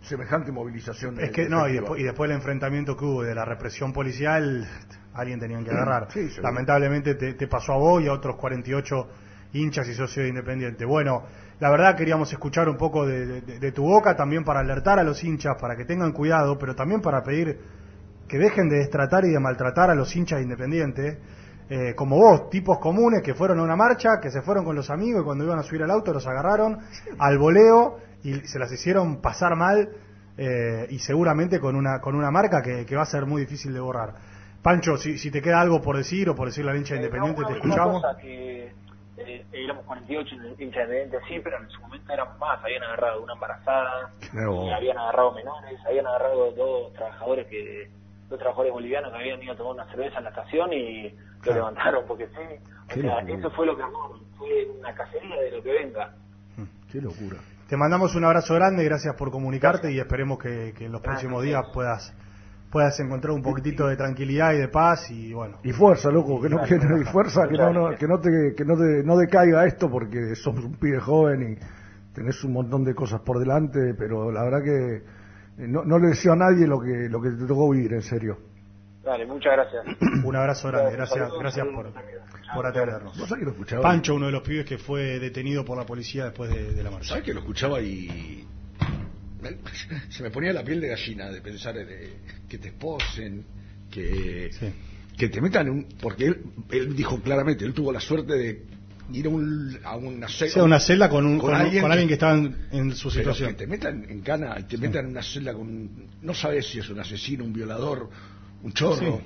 semejante movilización. de- Es que de no, y después, y después el enfrentamiento que hubo de la represión policial, alguien tenían que agarrar. Sí. Lamentablemente te, te pasó a vos y a otros 48 hinchas y socios de Independiente. Bueno, la verdad queríamos escuchar un poco de, de- de tu boca también para alertar a los hinchas, para que tengan cuidado, pero también para pedir que dejen de destratar y de maltratar a los hinchas de Independiente. Eh, como vos, tipos comunes que fueron a una marcha, que se fueron con los amigos y cuando iban a subir al auto los agarraron al voleo y se las hicieron pasar mal eh, y seguramente con una con una marca que, que va a ser muy difícil de borrar. Pancho, si, si te queda algo por decir o por decirle al hincha Eh, independiente, no, te escuchamos. cosa que eh, éramos 48 hinchas de sí, pero en su momento éramos más. Habían agarrado una embarazada, habían agarrado menores, habían agarrado dos trabajadores que dos trabajadores bolivianos que habían ido a tomar una cerveza en la estación y lo Claro. levantaron porque sí. O Qué sea, locura. eso fue lo que armaron. Fue una cacería de lo que venga. Qué locura. Te mandamos un abrazo grande, gracias por comunicarte y esperemos que, que en los próximos días puedas puedas encontrar un poquitito de tranquilidad y de paz y bueno. Y fuerza, loco, que no, que y fuerza, que no, no- que no te, que no te, no decaiga esto porque sos un pibe joven y tenés un montón de cosas por delante, pero la verdad que eh, no, no le deseo a nadie lo que, lo que te tocó vivir, en serio. Dale, muchas gracias. Un abrazo grande, gracias, gracias por, por atendernos. ¿Vos sabés que lo escuchaba? Pancho, uno de los pibes que fue detenido por la policía después de, de la marcha. ¿Sabes que lo escuchaba y se me ponía la piel de gallina de pensar en, eh, que te esposen, que, que te metan en un... Porque él, él dijo claramente, él tuvo la suerte de ir a, un, a una celda... sea una celda con, un, con, con alguien, que que estaba en, en su pero situación. que te metan en cana, y te metan en una celda con... No sabes si es un asesino, un violador, un chorro.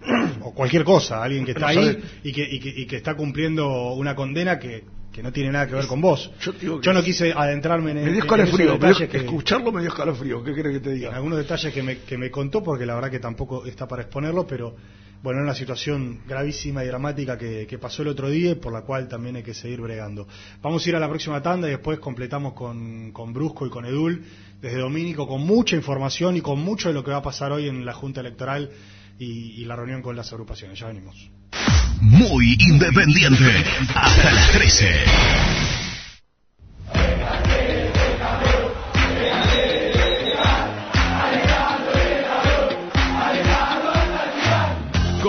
o cualquier cosa, alguien que está ahí y que, y, que, y que está cumpliendo una condena que que no tiene nada que ver con vos. Yo, no quise adentrarme en, Me dio escalofrío, escucharlo me dio escalofrío. ¿Qué querés que te en diga? algunos detalles que me, que me contó, porque la verdad que tampoco está para exponerlo, pero bueno, una situación gravísima y dramática que, que pasó el otro día y por la cual también hay que seguir bregando. Vamos a ir a la próxima tanda y después completamos con, con Brusco y con Edul desde Domínico con mucha información y con mucho de lo que va a pasar hoy en la Junta Electoral y, y la reunión con las agrupaciones. Ya venimos. Muy independiente. Hasta las 13.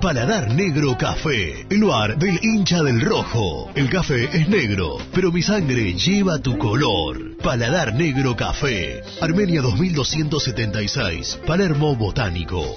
Paladar Negro Café, el lugar del hincha del rojo. El café es negro, pero mi sangre lleva tu color. Paladar Negro Café, Armenia 2276, Palermo Botánico.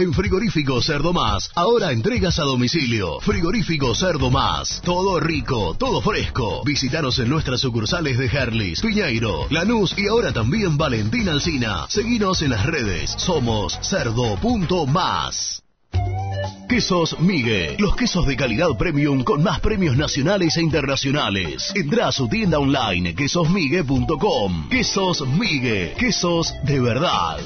En Frigorífico Cerdo Más, ahora entregas a domicilio. Frigorífico Cerdo Más, todo rico, todo fresco. Visítanos en nuestras sucursales de Herlis, Piñeiro, Lanús y ahora también Valentín Alcina. Seguinos en las redes, somos cerdo.más. Quesos Migue, los quesos de calidad premium con más premios nacionales e internacionales. Entra a su tienda online quesosmigue.com. Quesos Migue, quesos de verdad.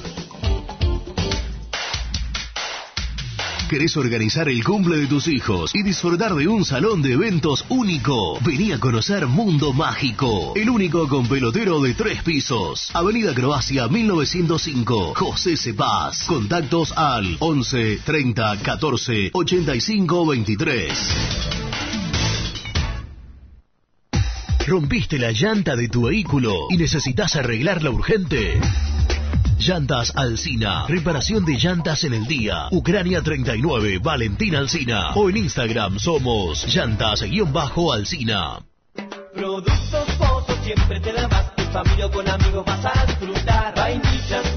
¿Querés organizar el cumple de tus hijos y disfrutar de un salón de eventos único? Vení a conocer Mundo Mágico, el único con pelotero de tres pisos. Avenida Croacia 1905, José Cepaz. Contactos al 11 30 14 85 23. ¿Rompiste la llanta de tu vehículo y necesitas arreglarla urgente? Llantas Alcina. Reparación de llantas en el día. Ucrania 39, Valentín Alcina. O en Instagram somos llantas-alcina. Productos Pozo siempre te más. En familia con amigos vas a disfrutar. Vainillas,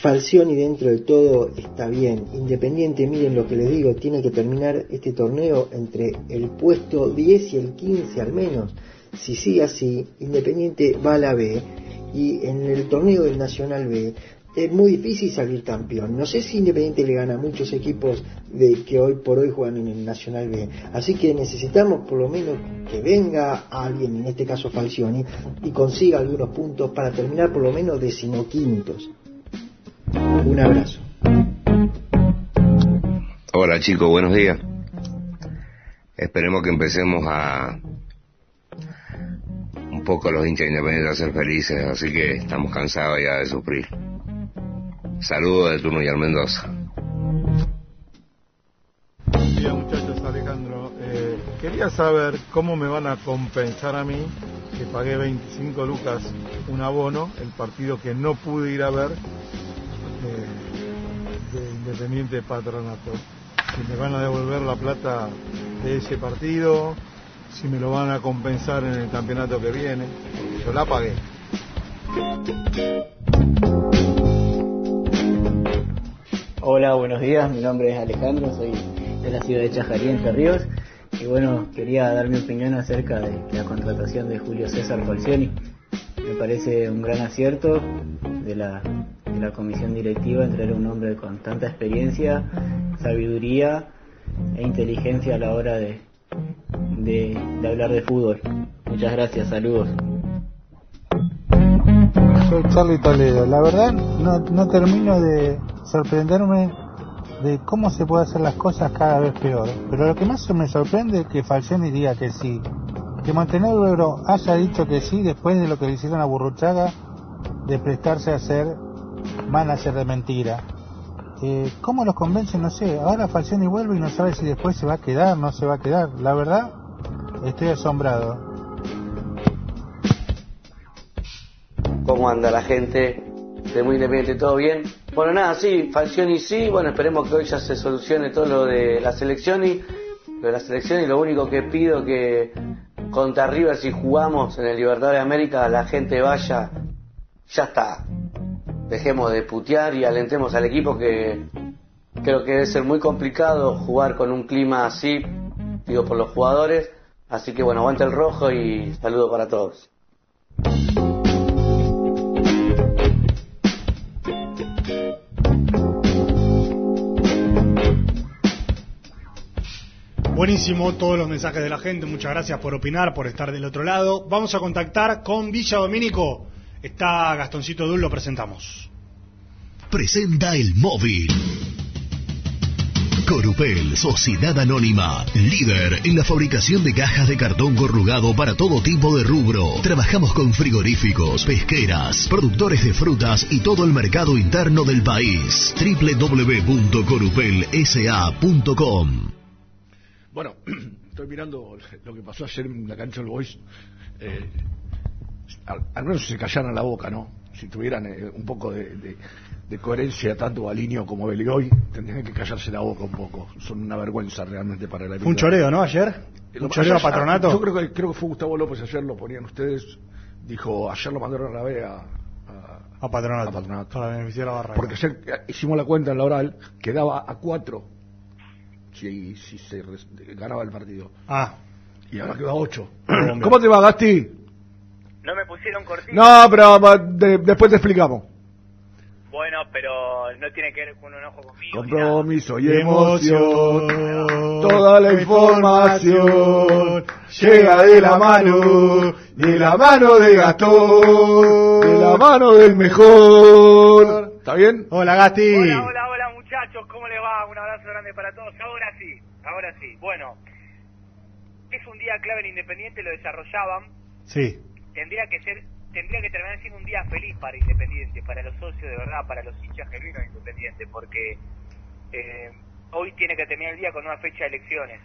Falcioni dentro de todo está bien. Independiente, miren lo que les digo, tiene que terminar este torneo entre el puesto 10 y el 15 al menos. Si sigue así, Independiente va a la B y en el torneo del Nacional B es muy difícil salir campeón. No sé si Independiente le gana a muchos equipos de que hoy por hoy juegan en el Nacional B. Así que necesitamos por lo menos que venga alguien, en este caso Falcioni, y consiga algunos puntos para terminar por lo menos decimoquintos. Un abrazo. Hola chicos, buenos días. Esperemos que empecemos a un poco los hinchas independientes a ser felices, así que estamos cansados ya de sufrir. Saludos de Turno y Mendoza. Buen día muchachos, Alejandro. Eh, quería saber cómo me van a compensar a mí que pagué 25 lucas un abono, el partido que no pude ir a ver de Independiente Patronato. Si me van a devolver la plata de ese partido, si me lo van a compensar en el campeonato que viene, yo la pagué. Hola, buenos días. Mi nombre es Alejandro, soy de la ciudad de Chajarí, Entre Ríos. Y bueno, quería dar mi opinión acerca de la contratación de Julio César Falcioni. Me parece un gran acierto de la, de la comisión directiva entrar a un hombre con tanta experiencia, sabiduría e inteligencia a la hora de, de, hablar de fútbol. Muchas gracias, saludos. Soy Charlie Toledo. La verdad no, no termino de sorprenderme de cómo se puede hacer las cosas cada vez peor. Pero lo que más me sorprende es que Falcioni diga que sí. Que Montenegro haya dicho que sí después de lo que le hicieron a Burruchaga de prestarse a ser manager de mentira. Eh, ¿Cómo los convence? No sé. Ahora Falcioni vuelve y no sabe si después se va a quedar, no se va a quedar. La verdad, estoy asombrado. ¿Cómo anda la gente de Muy Independiente? ¿Todo bien? Bueno, nada, sí, Falcioni sí, bueno, esperemos que hoy ya se solucione todo lo de la selección y lo de la selección y lo único que pido que contra River si jugamos en el Libertadores de América la gente vaya, ya está. Dejemos de putear y alentemos al equipo que creo que debe ser muy complicado jugar con un clima así, digo por los jugadores, así que bueno, aguante el rojo y saludo para todos. Buenísimo todos los mensajes de la gente, muchas gracias por opinar, por estar del otro lado. Vamos a contactar con Villa Domínico. Está Gastoncito Dul, lo presentamos. Presenta el móvil. Corupel, Sociedad Anónima, líder en la fabricación de cajas de cartón corrugado para todo tipo de rubro. Trabajamos con frigoríficos, pesqueras, productores de frutas y todo el mercado interno del país. www.corupelsa.com Bueno, estoy mirando lo que pasó ayer en la cancha del Boys. Eh, al, al menos se callaran la boca, ¿no? Si tuvieran eh, un poco de, de- de coherencia, tanto Alinio como Beligoy, tendrían que callarse la boca un poco. Son una vergüenza realmente para la un choreo, ¿no? Ayer. Lo- Un choreo a patronato. Yo creo que, creo que fue Gustavo López, ayer lo ponían ustedes. Dijo, ayer lo mandaron a la B a, A patronato. a patronato. Para beneficiar a Barraca. Porque ayer eh, hicimos la cuenta en la oral, quedaba a cuatro si, si se ganaba el partido. Ah. Y ahora quedó a ocho. Colombia. ¿Cómo te va, Gasti? No me pusieron cortito. No, pero de- después te explicamos. Bueno, pero no tiene que ver con un enojo conmigo. Compromiso y emoción, toda la información llega de la mano, de la mano de Gastón, de la mano del mejor. ¿Está bien? Hola, Gasti. Hola, hola, ¿cómo les va? Un abrazo grande para todos. Ahora sí, ahora sí. Bueno, es un día clave en Independiente, lo desarrollaban. Sí. Tendría que ser, tendría que terminar siendo un día feliz para Independiente, para los socios de verdad, para los hinchas genuinos de Independiente, porque eh, hoy tiene que terminar el día con una fecha de elecciones.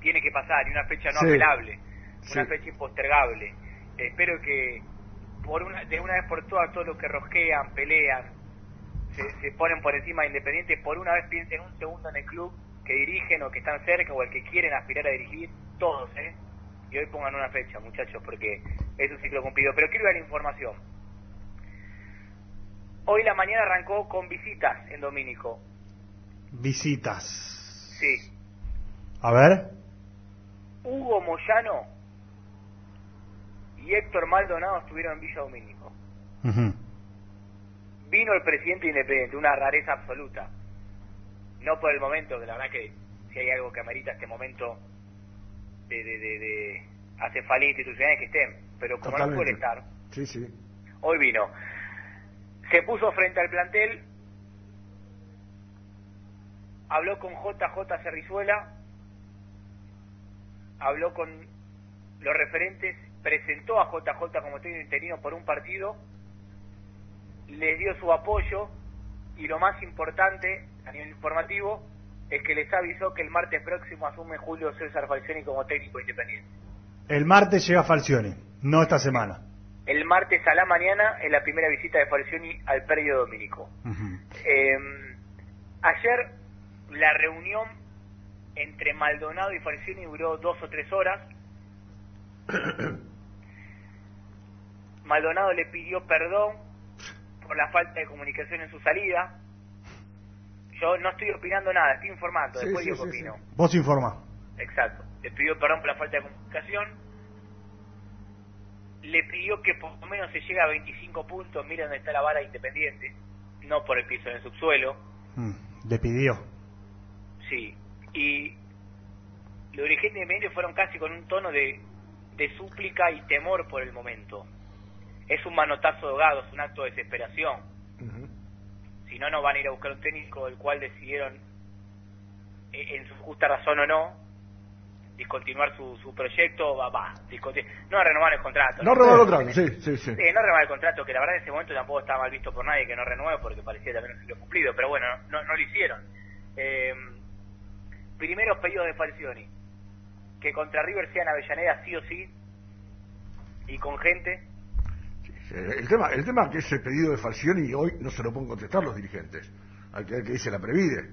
Tiene que pasar, y una fecha no Sí. apelable, una Sí. fecha impostergable. espero que por una, de una vez por todas todos los que rosquean, pelean, se, se ponen por encima de Independiente, por una vez piensen un segundo en el club que dirigen o que están cerca o el que quieren aspirar a dirigir, todos, ¿eh? Y hoy pongan una fecha, muchachos, porque es un ciclo cumplido. Pero quiero la información. Hoy la mañana arrancó con visitas en Domínico. Visitas. Sí. A ver. Hugo Moyano y Héctor Maldonado estuvieron en Villa Domínico. Ujú. Vino el presidente independiente, una rareza absoluta. No por el momento, que la verdad que si hay algo que amerita este momento de, de, de, de hace falta institucionales que estén, pero como no puede estar, Sí, sí. hoy vino. Se puso frente al plantel, habló con JJ Cerrizuela, habló con los referentes, presentó a JJ como técnico interino por un partido, les dio su apoyo y lo más importante a nivel informativo es que les avisó que el martes próximo asume Julio César Falcioni como técnico independiente. El martes llega Falcioni, no esta semana. El martes a la mañana es la primera visita de Falcioni al predio dominico. Eh, Ayer la reunión entre Maldonado y Falcioni duró dos o tres horas. Maldonado le pidió perdón por la falta de comunicación en su salida. Yo no estoy opinando nada, estoy informando, Sí, después sí, digo sí, opino. Vos informa. Exacto. Le pidió perdón por la falta de comunicación. Le pidió que por lo menos se llegue a 25 puntos, mira dónde está la vara independiente, no por el piso en el subsuelo. Mm, le pidió. Sí. Y los dirigentes independientes fueron casi con un tono de, de súplica y temor por el momento. Es un manotazo de ahogado, es un acto de desesperación. Si no, no van a ir a buscar un técnico del cual decidieron, eh, en su justa razón o no, discontinuar su, su proyecto, va, va, no renovar el contrato. No robar otra vez, sí, sí, sí. No renovar el contrato, que la verdad en ese momento tampoco estaba mal visto por nadie que no renueve porque parecía también un cumplido, pero bueno, no, no lo hicieron. Eh, primeros pedidos de Falcioni, que contra River sea en Avellaneda sí o sí, y con gente, El tema, el tema que ese pedido de Falcioni hoy no se lo pueden contestar los dirigentes. Hay que ver qué dice la Previde.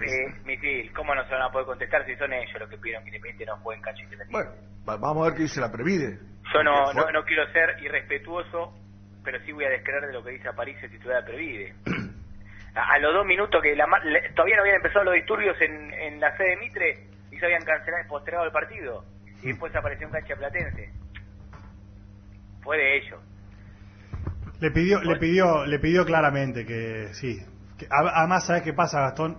eh, misil, ¿cómo no se van a poder contestar si son ellos los que pidieron que Independiente no juegue en cancha? Bueno, va- vamos a ver qué dice la Previde. Yo no, no, no quiero ser irrespetuoso, pero sí voy a descreer de lo que dice París el titular de Previde. A, a los dos minutos que la le- todavía no habían empezado los disturbios en, en la sede de Mitre y se habían cancelado, postergado el partido. Y después apareció en cancha platense. Fue de ellos. Le pidió, le pidió, le pidió claramente que sí. Que, a- además, ¿sabes qué pasa, Gastón?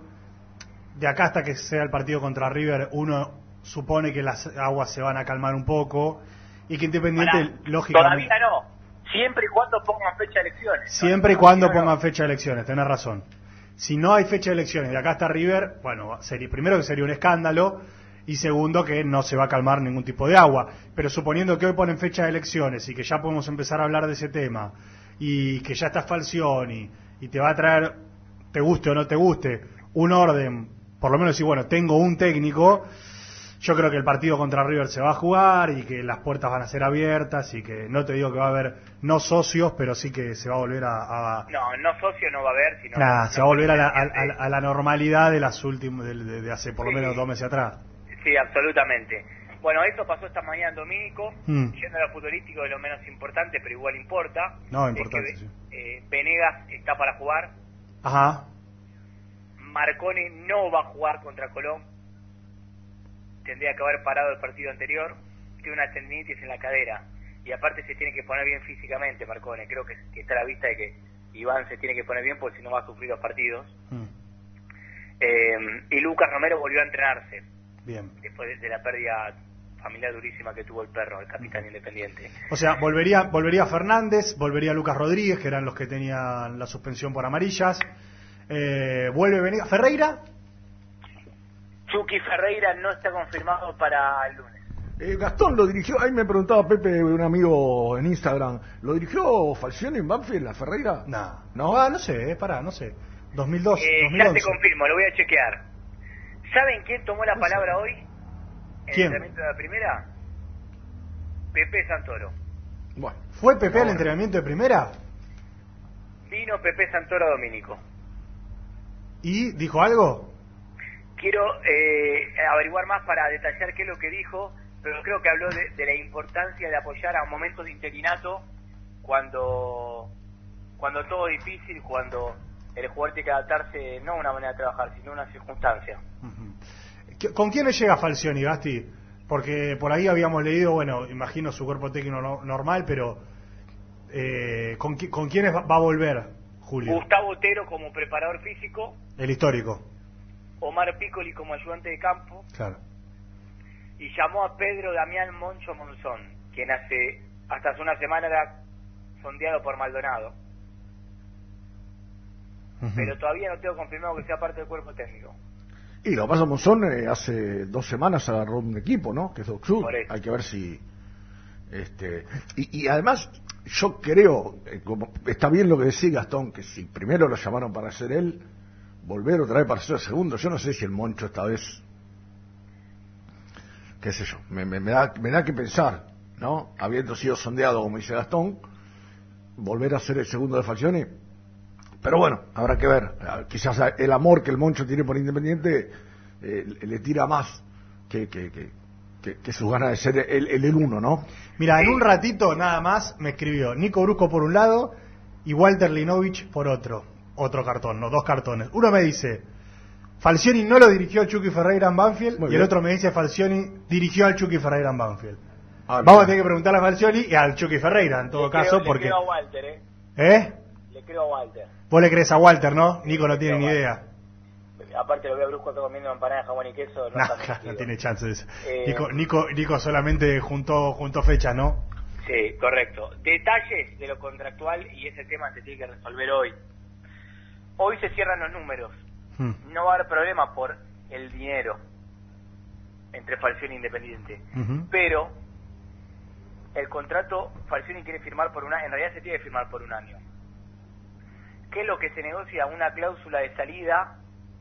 De acá hasta que sea el partido contra River, uno supone que las aguas se van a calmar un poco y que Independiente, lógicamente, Todavía no. Siempre y cuando pongan fecha de elecciones. siempre y cuando pongan fecha de elecciones, tenés razón. Si no hay fecha de elecciones de acá hasta River, bueno, sería, primero que sería un escándalo y segundo que no se va a calmar ningún tipo de agua. Pero suponiendo que hoy ponen fecha de elecciones y que ya podemos empezar a hablar de ese tema y que ya está Falcioni y te va a traer, te guste o no te guste, un orden, por lo menos si bueno, tengo un técnico, yo creo que el partido contra River se va a jugar y que las puertas van a ser abiertas y que no te digo que va a haber no socios, pero sí que se va a volver a, a- No, no socio no va a haber, sino... Nah, se va a volver a la, a- a- a la normalidad de las últimas de, de- de hace por lo menos dos meses atrás. Sí, absolutamente. Bueno, eso pasó esta mañana en Domínico, Mm. yendo a lo futbolístico de lo menos importante, pero igual importa. No, Es que, importante, sí. eh, Venegas está para jugar, Ajá. Marcone no va a jugar contra Colón, tendría que haber parado el partido anterior, tiene una tendinitis en la cadera, y aparte se tiene que poner bien físicamente Marcone, creo que, que está a la vista de que Iván se tiene que poner bien porque si no va a sufrir los partidos. Mm. Eh, y Lucas Romero volvió a entrenarse Bien. después de, de la pérdida familiar durísima que tuvo el perro, el capitán independiente. O sea, volvería, volvería Fernández, volvería Lucas Rodríguez, que eran los que tenían la suspensión por amarillas. Eh, vuelve Venegas. ¿Ferreira? Chucky Ferreira no está confirmado para el lunes. Eh, Gastón lo dirigió, ahí me preguntaba Pepe, un amigo en Instagram, ¿lo dirigió Falcioni en Banfield, la Ferreira? No. ¿No? Ah, no sé, eh, pará, no sé. 2002, Eh, ya 2011. te confirmo, lo voy a chequear. ¿Saben quién tomó la palabra hoy? En ¿Quién? el entrenamiento de la primera. Pepe Santoro. Bueno. ¿Fue Pepe al entrenamiento de primera? Vino Pepe Santoro Domínico. ¿Y dijo algo? Quiero eh, averiguar más para detallar qué es lo que dijo, pero creo que habló de, de la importancia de apoyar a momentos de interinato cuando, cuando todo es difícil, cuando el jugador tiene que adaptarse no a una manera de trabajar, sino a una circunstancia. ¿Qué- ¿Con quiénes llega Falcioni, Gasti? Porque por ahí habíamos leído, bueno, imagino su cuerpo técnico no- normal, pero eh, ¿con, ¿con quiénes va, va a volver, Julio? Gustavo Otero como preparador físico, El histórico, Omar Piccoli como ayudante de campo claro. y llamó a Pedro Damián Moncho Monzón, quien hace hasta hace una semana era sondeado por Maldonado, pero todavía no tengo confirmado que sea parte del cuerpo técnico. Y lo que pasa, Monzón eh, hace dos semanas agarró un equipo, ¿no? Que es Doc Sud. Hay que ver si... este Y, y además, yo creo, eh, como está bien lo que decía Gastón, que si primero lo llamaron para ser él, volver otra vez para ser el segundo. Yo no sé si el Moncho esta vez... qué sé yo, me, me- me da, me da que pensar, ¿no? Habiendo sido sondeado, como dice Gastón, volver a ser el segundo de Falcioni, Pero bueno, habrá que ver. Quizás el amor que el Moncho tiene por Independiente eh, le tira más que, que, que, que- que sus ganas de ser el, el, el uno, ¿no? Mira, en un ratito nada más me escribió Nico Brusco por un lado y Walter Linovich por otro. Otro cartón, no, dos cartones. Uno me dice, Falcioni no lo dirigió Chucky Ferreira en Banfield Muy y bien. el otro me dice, Falcioni dirigió al Chucky Ferreira en Banfield. Ah, Vamos bien. a tener que preguntarle a Falcioni y al Chucky Ferreira en todo Le creo- caso le porque... creo a Walter, ¿eh? ¿Eh? Le creo a Walter. Vos le crees a Walter, ¿no? Nico no tiene ni idea. Aparte lo veo a Brusco comiendo empanada de jamón y queso. No, No, tiene chances. Eh, Nico, Nico, Nico solamente juntó, juntó fechas, ¿no? Sí, correcto. Detalles de lo contractual y ese tema se tiene que resolver hoy. Hoy se cierran los números. Hmm. No va a haber problema por el dinero entre Falcioni e Independiente. Pero el contrato Falcioni quiere firmar por un año, en realidad se tiene que firmar por un año. ¿Qué es lo que se negocia? Una cláusula de salida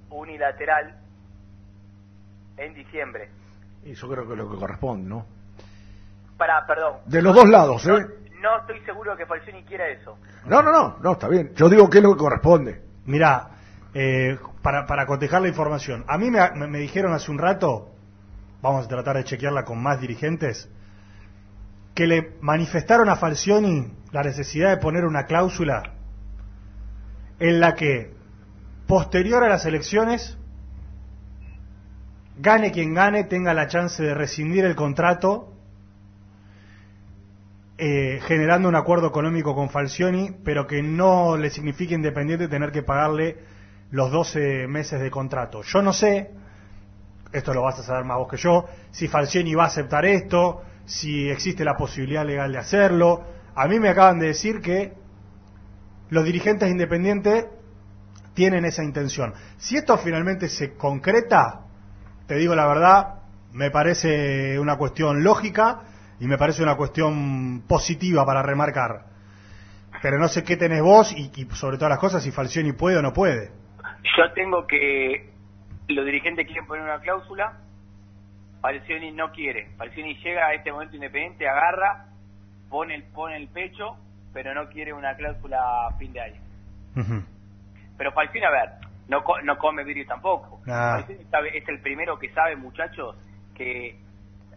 unilateral en diciembre. Y yo creo que es lo que corresponde, ¿no? Para, perdón. De los dos lados, ¿eh? No estoy seguro que Falcioni quiera eso. No, no, no, no, está bien. Yo digo que es lo que corresponde. Mirá, eh, para, para cotejar la información, a mí me, me- me dijeron hace un rato, vamos a tratar de chequearla con más dirigentes, que le manifestaron a Falcioni la necesidad de poner una cláusula en la que, posterior a las elecciones, gane quien gane, tenga la chance de rescindir el contrato, eh, generando un acuerdo económico con Falcioni, pero que no le signifique Independiente tener que pagarle los 12 meses de contrato. Yo no sé, esto lo vas a saber más vos que yo, si Falcioni va a aceptar esto, si existe la posibilidad legal de hacerlo. A mí me acaban de decir que los dirigentes independientes tienen esa intención. Si esto finalmente se concreta, te digo la verdad, me parece una cuestión lógica y me parece una cuestión positiva para remarcar. Pero no sé qué tenés vos y, sobre todas las cosas si Falcioni puede o no puede. Yo tengo que los dirigentes quieren poner una cláusula, Falcioni no quiere. Falcioni llega a este momento independiente, agarra, pone el, pone el pecho, pero no quiere una cláusula a fin de año. Pero Falcioni, a ver, no, co- no come vidrio tampoco. Ah. Es el primero que sabe, muchachos, que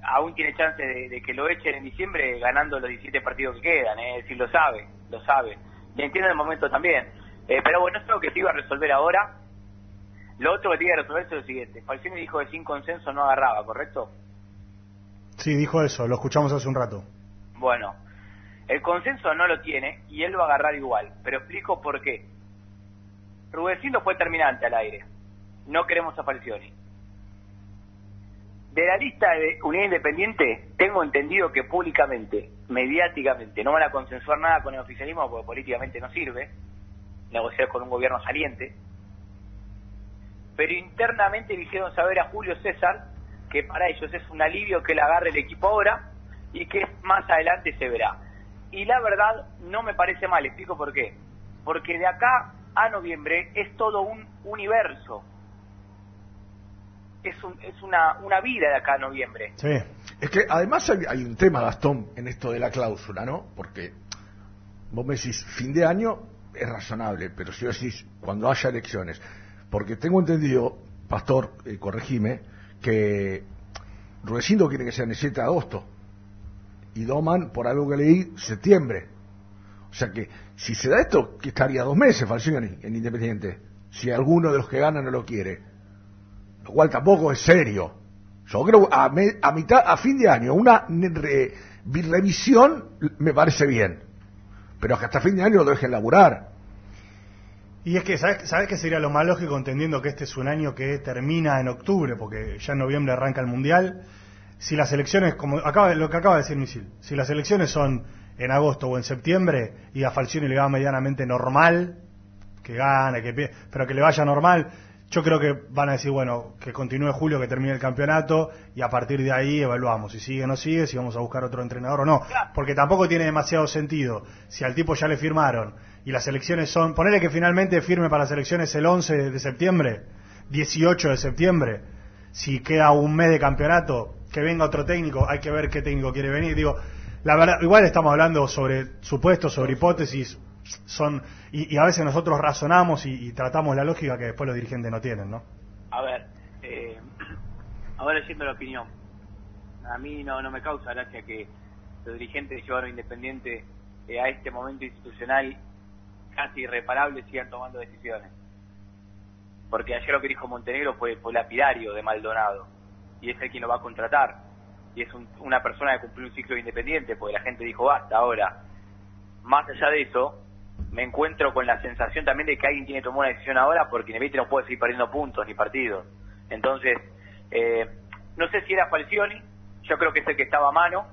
aún tiene chance de, de que lo echen en diciembre ganando los 17 partidos que quedan, ¿eh? es decir, lo sabe, lo sabe. Y entiende el momento también. Eh, pero bueno, eso es lo que se iba a resolver ahora. Lo otro que tiene que resolverse es lo siguiente. Falcioni dijo que sin consenso no agarraba, ¿correcto? Sí, dijo eso, lo escuchamos hace un rato. Bueno, el consenso no lo tiene y él va a agarrar igual. Pero explico por qué. Rudecindo fue terminante al aire. No queremos a. De la lista de Unidad Independiente, tengo entendido que públicamente, mediáticamente, no van a consensuar nada con el oficialismo porque políticamente no sirve negociar con un gobierno saliente. Pero internamente le hicieron saber a Julio César que para ellos es un alivio que le agarre el equipo ahora y que más adelante se verá. Y la verdad no me parece mal, explico por qué. Porque de acá a noviembre es todo un universo. Es, un, es una, una vida de acá a noviembre. Sí. Es que además hay, un tema, Gastón, en esto de la cláusula, ¿no? Porque vos me decís, fin de año es razonable, pero si vos decís, cuando haya elecciones, porque tengo entendido, Pastor, eh, corregime, que Rudecindo quiere que sea en el 7 de agosto y Doman, por algo que leí, septiembre. O sea que si se da esto, que estaría dos meses Falcioni en Independiente, si alguno de los que ganan no lo quiere. Lo cual tampoco es serio. Yo creo a, me- a mitad, a fin de año, una re- revisión me parece bien. Pero que hasta fin de año lo dejen laburar. Y es que, ¿sabes, ¿sabes qué sería lo más lógico entendiendo que este es un año que termina en octubre, porque ya en noviembre arranca el Mundial? Si las elecciones, como acaba, lo que acaba de decir Misil, si las elecciones son en agosto o en septiembre y a Falcioni le va medianamente normal, que gane, que pero que le vaya normal, yo creo que van a decir, bueno, que continúe Julio, que termine el campeonato y a partir de ahí evaluamos si sigue o no sigue, si vamos a buscar otro entrenador o no. Porque tampoco tiene demasiado sentido. Si al tipo ya le firmaron y las elecciones son, ponele que finalmente firme para las elecciones el 11 de septiembre, 18 de septiembre, si queda un mes de campeonato, que venga otro técnico, hay que ver qué técnico quiere venir. Digo, la verdad, igual estamos hablando sobre supuestos, sobre hipótesis. son y, a veces nosotros razonamos y, tratamos la lógica que después los dirigentes no tienen, ¿no? A ver, eh, ahora siendo la opinión. A mí no, no me causa gracia que los dirigentes llevaron Independiente eh, a este momento institucional casi irreparable sigan tomando decisiones. Porque ayer lo que dijo Montenegro fue, fue lapidario de Maldonado. Y es el quien lo va a contratar. Y es un- una persona que cumplió un ciclo de Independiente, porque la gente dijo basta. Ahora, más allá de eso, me encuentro con la sensación también de que alguien tiene que tomar una decisión ahora porque Independiente no puede seguir perdiendo puntos ni partidos. Entonces, eh, no sé si era Falcioni, yo creo que es el que estaba a mano,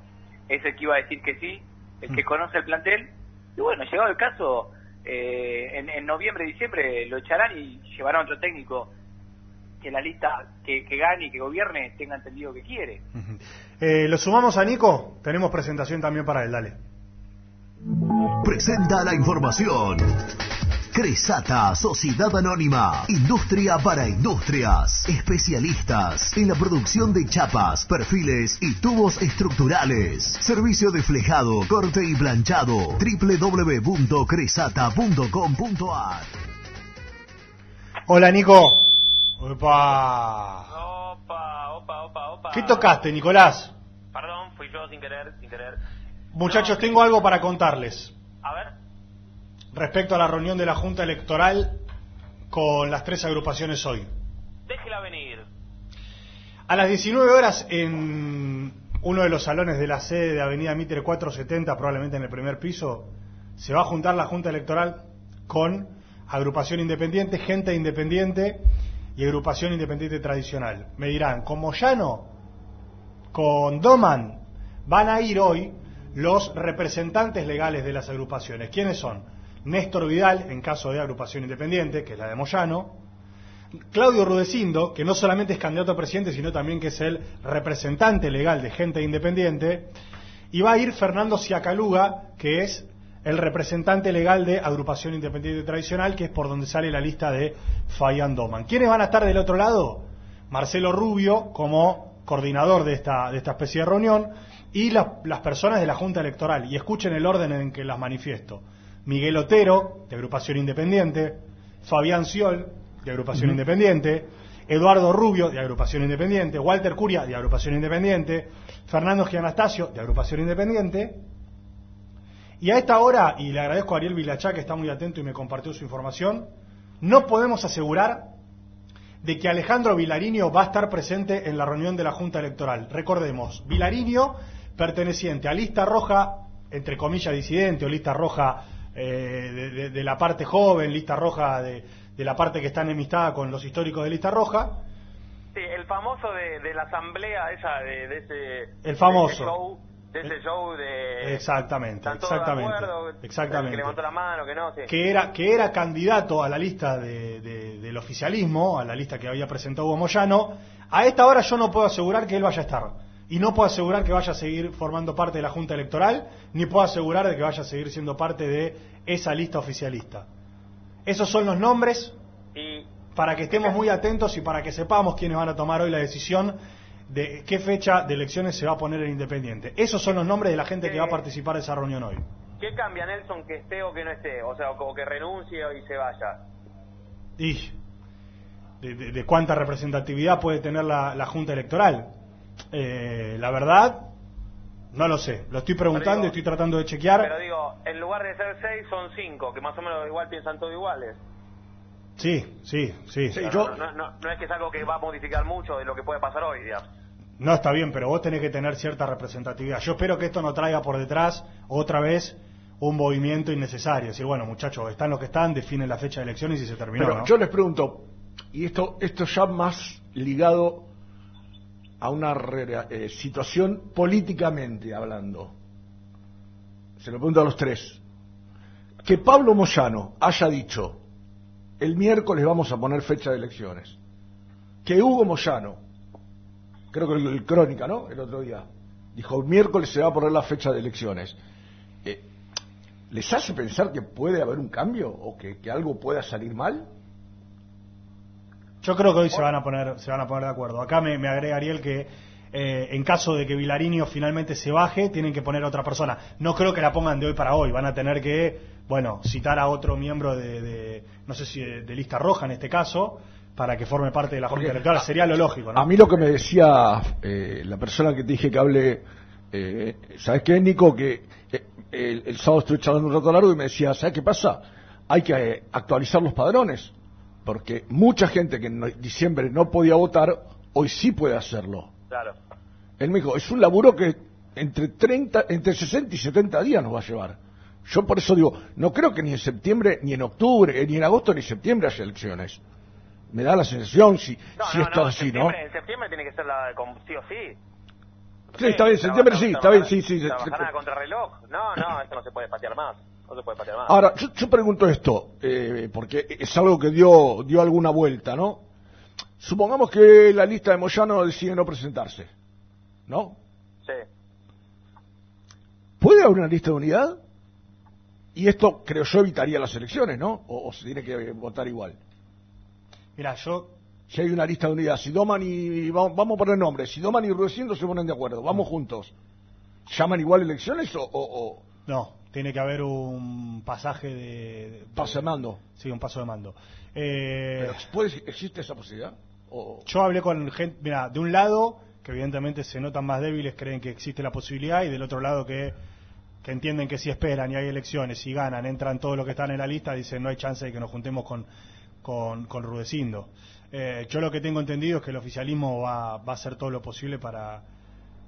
es el que iba a decir que sí, el que conoce el plantel. Y bueno, llegado el caso, eh, en, en noviembre, diciembre lo echarán y llevarán a otro técnico que la lista que, que gane y que gobierne tenga entendido que quiere. Eh, lo sumamos a Nico, tenemos presentación también para él, dale. Presenta la información. Cresata, Sociedad Anónima, Industria para Industrias, especialistas en la producción de chapas, perfiles y tubos estructurales. Servicio de flejado, corte y planchado. www.cresata.com.ar Hola Nico. Opa. ¿Qué tocaste, Nicolás? Perdón, fui yo sin querer, sin querer. Muchachos, tengo algo para contarles. A ver, Respecto a la reunión de la Junta Electoral con las tres agrupaciones hoy. déjela venir. A las 19 horas en uno de los salones de la sede de Avenida Mitre 470, probablemente en el primer piso, se va a juntar la Junta Electoral con agrupación independiente, gente independiente y agrupación independiente tradicional. Me dirán, con Moyano, con Doman, van a ir hoy los representantes legales de las agrupaciones. ¿Quiénes son? Néstor Vidal, en caso de agrupación independiente, que es la de Moyano, Claudio Rudecindo, que no solamente es candidato a presidente, sino también que es el representante legal de gente independiente, y va a ir Fernando Ciacaluga, que es el representante legal de Agrupación Independiente Tradicional, que es por donde sale la lista de Fabián Doman. ¿Quiénes van a estar del otro lado? Marcelo Rubio, como coordinador de esta, de esta especie de reunión, y la- las personas de la Junta Electoral. Y escuchen el orden en que las manifiesto. Miguel Otero, de Agrupación Independiente, Fabián Ciol, de Agrupación. Independiente, Eduardo Rubio, de Agrupación Independiente, Walter Curia, de Agrupación Independiente, Fernando Gianastasio, de Agrupación Independiente. Y a esta hora, y le agradezco a Ariel Vilachá, que está muy atento y me compartió su información, no podemos asegurar de que Alejandro Vilariño va a estar presente en la reunión de la Junta Electoral. Recordemos, Vilariño perteneciente a lista roja, entre comillas disidente, o lista roja eh, de, de- de la parte joven, lista roja de, de la parte que está enemistada con los históricos de lista roja, Sí, el famoso de, la asamblea esa, de, ese... El famoso. De ese show, de, ese show de... exactamente, ¿Están todos de exactamente, acuerdo? Exactamente. que levantó la mano, que no, sí. que era que era candidato a la lista de- de- del oficialismo, a la lista que había presentado Hugo Moyano, a esta hora yo no puedo asegurar que él vaya a estar. Y no puedo asegurar que vaya a seguir formando parte de la Junta Electoral, ni puedo asegurar de que vaya a seguir siendo parte de esa lista oficialista. Esos son los nombres Y para que estemos muy atentos y para que sepamos quiénes van a tomar hoy la decisión de qué fecha de elecciones se va a poner el Independiente. Esos son los nombres de la gente que va a participar de esa reunión hoy. ¿Qué cambia Nelson que esté o que no esté? O sea, o que renuncie y se vaya. Y de, de- de cuánta representatividad puede tener la, la Junta Electoral. Eh, la verdad, no lo sé. Lo estoy preguntando y estoy tratando de chequear. Pero digo, en lugar de ser seis, son cinco, que más o menos igual piensan todos iguales. Sí, sí, sí. no, no, no, no es que es algo que va a modificar mucho de lo que puede pasar hoy, digamos. No está bien, pero vos tenés que tener cierta representatividad. Yo espero que esto no traiga por detrás otra vez un movimiento innecesario. Decir, bueno, muchachos, están los que están, definen la fecha de elecciones y se terminó. Pero ¿no? yo les pregunto, y esto, esto ya más ligado a una re- eh, situación políticamente hablando. Se lo pregunto a los tres. Que Pablo Moyano haya dicho, el miércoles vamos a poner fecha de elecciones. Que Hugo Moyano, creo que el, el Crónica, ¿no? El otro día, dijo, el miércoles se va a poner la fecha de elecciones. Eh, ¿Les hace pensar que puede haber un cambio o que, algo pueda salir mal? Yo creo que hoy se van a poner, se van a poner de acuerdo. Acá me, me agrega Ariel que eh, en caso de que Vilariño finalmente se baje, tienen que poner a otra persona. No creo que la pongan de hoy para hoy. Van a tener que bueno, citar a otro miembro de, de, no sé si de, de lista roja en este caso, para que forme parte de la Junta Electoral. Sería lo lógico, ¿no? A mí lo que me decía eh, la persona que te dije que hable, eh, ¿sabes qué, Nico? Que eh, el, el sábado estuve charlando un rato largo y me decía, ¿sabes qué pasa? Hay que eh, actualizar los padrones, porque mucha gente que en diciembre no podía votar, hoy sí puede hacerlo. Claro. Él me dijo, es un laburo que entre 30, entre 60 y 70 días nos va a llevar. Yo por eso digo, no creo que ni en septiembre, ni en octubre, eh, ni en agosto, ni en septiembre haya elecciones. Me da la sensación si, No, si no, esto no, así, ¿no? en septiembre tiene que ser la sí o sí. Sí, está bien, en septiembre sí, está bien, sí, sí. Trabajar a contrarreloj. No, no, esto no se puede patear más. No se puede patear más. Ahora, yo, yo pregunto esto, eh, porque es algo que dio, dio alguna vuelta, ¿no? Supongamos que la lista de Moyano decide no presentarse, ¿no? Sí. ¿Puede haber una lista de unidad? Y esto, creo yo, evitaría las elecciones, ¿no? O, o se tiene que votar igual. Mira, yo... Si hay una lista de unidad, si Doman y... Vamos, vamos a poner nombres. Si Doman y Rudecindo se ponen de acuerdo, vamos juntos. ¿Llaman igual elecciones o...? o, No, tiene que haber un pasaje de... de- Paso de mando. Sí, un paso de mando. Eh, pero ¿puede- ¿Existe esa posibilidad? O- Yo hablé con gente, mira, de un lado, que evidentemente se notan más débiles, creen que existe la posibilidad, y del otro lado que, que entienden que si esperan y hay elecciones, si ganan, entran todos los que están en la lista, dicen no hay chance de que nos juntemos con, con, con Rudecindo. Eh, yo lo que tengo entendido es que el oficialismo va, va a hacer todo lo posible para,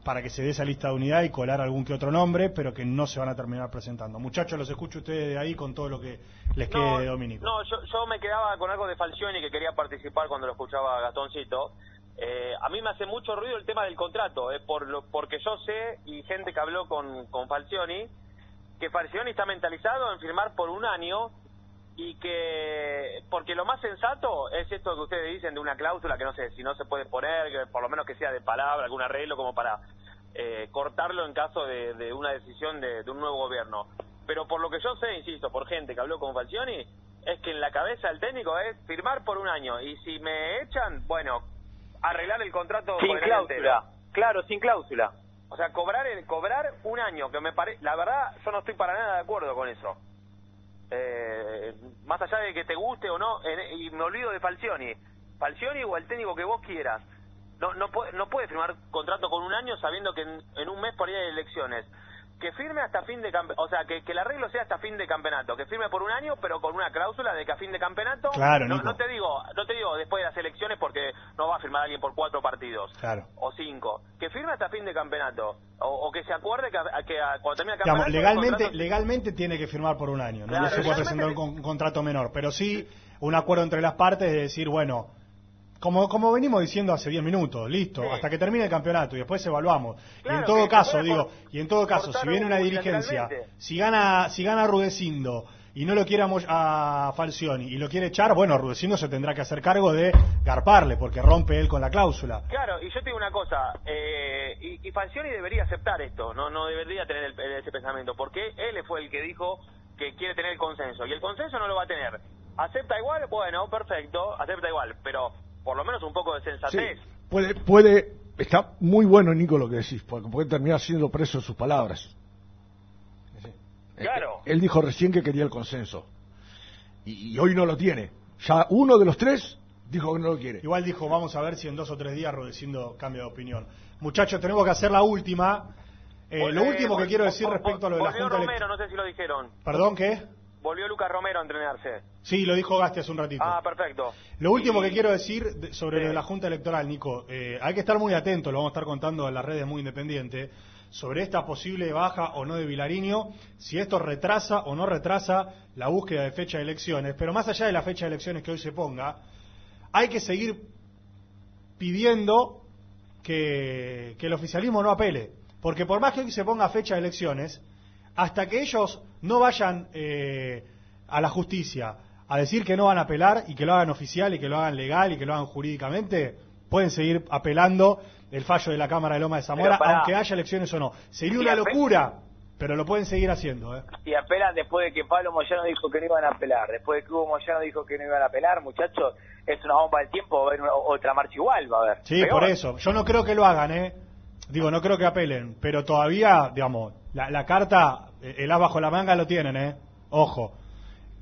para que se dé esa lista de unidad y colar algún que otro nombre, pero que no se van a terminar presentando. Muchachos, los escucho ustedes de ahí con todo lo que les quede de Dominico. No, yo, yo me quedaba con algo de Falcioni que quería participar cuando lo escuchaba Gastoncito. Eh, a mí me hace mucho ruido el tema del contrato, eh, por lo, porque yo sé, y gente que habló con, con Falcioni, que Falcioni está mentalizado en firmar por un año y que, porque lo más sensato es esto que ustedes dicen de una cláusula que no sé si no se puede poner, que por lo menos que sea de palabra, algún arreglo como para eh, cortarlo en caso de, de una decisión de, de un nuevo gobierno. Pero por lo que yo sé, insisto, por gente que habló con Falcioni, es que en la cabeza del técnico es firmar por un año y si me echan, bueno, arreglar el contrato Sin el cláusula. Claro, sin cláusula. O sea, cobrar el, cobrar un año, que me parece, la verdad, yo no estoy para nada de acuerdo con eso. Eh, más allá de que te guste o no, en- y me olvido de Falcioni. Falcioni o el técnico que vos quieras. No, no, no puede firmar contrato con un año sabiendo que en, en un mes por ahí hay elecciones. Que firme hasta fin de campeonato, o sea, que, que el arreglo sea hasta fin de campeonato. Que firme por un año, pero con una cláusula de que a fin de campeonato. Claro, no, no te digo, no te digo después de las elecciones porque no va a firmar alguien por cuatro partidos Claro. o cinco. Que firme hasta fin de campeonato. O, o que se acuerde que, a- que a- cuando termine el Digamos, campeonato. el legalmente, contrato- legalmente tiene que firmar por un año, no Claro, se puede presentar un contrato menor, pero sí un acuerdo entre las partes de decir, bueno, como, como venimos diciendo hace 10 minutos, listo, hasta que termine el campeonato y después evaluamos. y en todo caso, digo, y en todo caso, si viene una dirigencia, si gana, si gana Rudecindo y no lo quiere a, Falcioni y lo quiere echar, bueno, Rudecindo se tendrá que hacer cargo de garparle, porque rompe él con la cláusula. Claro, y yo te digo una cosa, eh, y, y Falcioni debería aceptar esto, no no debería tener el- ese pensamiento, porque él fue el que dijo que quiere tener el consenso, y el consenso no lo va a tener. ¿Acepta igual? Bueno, perfecto, acepta igual, pero por lo menos un poco de Sí, sensatez. puede, puede, está muy bueno Nico lo que decís, porque puede terminar siendo preso de sus palabras. Claro. Él dijo recién que quería el consenso. Y, y hoy no lo tiene. Ya uno de los tres dijo que no lo quiere. Igual dijo, vamos a ver si en dos o tres días Rudecindo cambia de opinión. Muchachos, tenemos que hacer la última. Eh, lo Eh, último que quiero decir respecto a lo de la Junta Romero, no sé si lo dijeron. ¿Perdón, qué? Volvió Lucas Romero a entrenarse. Sí, lo dijo Gasti hace un ratito. Ah, perfecto. Lo último que quiero decir de- sobre lo de la Junta Electoral, Nico, eh, hay que estar muy atento, lo vamos a estar contando en las redes muy independientes, sobre esta posible baja o no de Vilariño, si esto retrasa o no retrasa la búsqueda de fecha de elecciones, pero más allá de la fecha de elecciones que hoy se ponga, hay que seguir pidiendo que, que el oficialismo no apele, porque por más que hoy se ponga fecha de elecciones, hasta que ellos no vayan eh, a la justicia a decir que no van a apelar y que lo hagan oficial y que lo hagan legal y que lo hagan jurídicamente, pueden seguir apelando el fallo de la Cámara de Loma de Zamora, aunque haya elecciones o no. Sería una locura, pero lo pueden seguir haciendo. ¿eh? Y apelan después de que Pablo Moyano dijo que no iban a apelar. Después de que Hugo Moyano dijo que no iban a apelar, muchachos, es una bomba del tiempo. Va a haber una- otra marcha igual, va a haber. Sí, Peor. por eso. Yo no creo que lo hagan, ¿eh? Digo, no creo que apelen, pero todavía, digamos, la, la carta, eh, el as bajo la manga lo tienen, ¿eh? Ojo.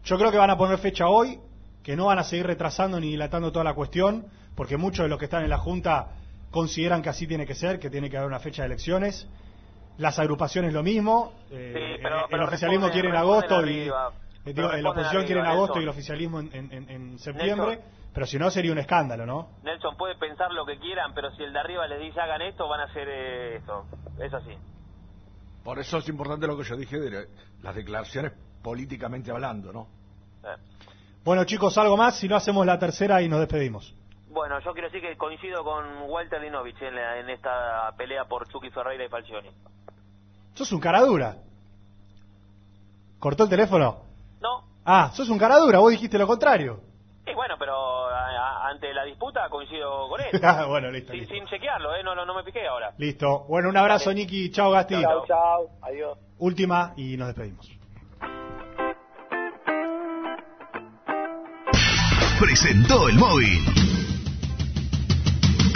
Yo creo que van a poner fecha hoy, que no van a seguir retrasando ni dilatando toda la cuestión, porque muchos de los que están en la Junta consideran que así tiene que ser, que tiene que haber una fecha de elecciones. Las agrupaciones lo mismo. eh, pero- el- pero el oficialismo quiere en responden agosto y eh, digo, la oposición quiere en agosto Nelson. y el oficialismo en, en- en- en septiembre. Nelson. Pero si no sería un escándalo, ¿no? Nelson puede pensar lo que quieran, pero si el de arriba les dice hagan esto, van a hacer eh, esto. Es así. Por eso es importante lo que yo dije de las declaraciones políticamente hablando, ¿no? Bueno, chicos, algo más, si no hacemos la tercera y nos despedimos. Bueno, yo quiero decir que coincido con Walter Linovich en, la- en esta pelea por Chucky Ferreira y Falcioni. Sos un cara dura. ¿Cortó el teléfono? No. Ah, sos un cara dura, vos dijiste lo contrario. Y bueno, pero a- a- ante la disputa coincido con él. Ah, bueno, listo, Sin, listo. sin chequearlo, ¿eh? No, no, no me piqué ahora. Listo. Bueno, un abrazo, Niki. Chao, Gasti. Chau, chau. Adiós. Última y nos despedimos. presentó el móvil.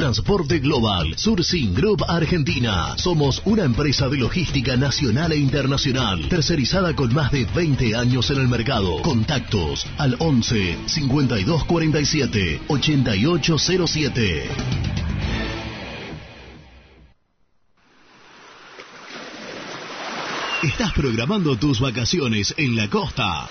Transporte Global, Surcing Group Argentina. Somos una empresa de logística nacional e internacional, tercerizada con más de 20 años en el mercado. Contactos al 11 5247 8807. ¿Estás programando tus vacaciones en la costa?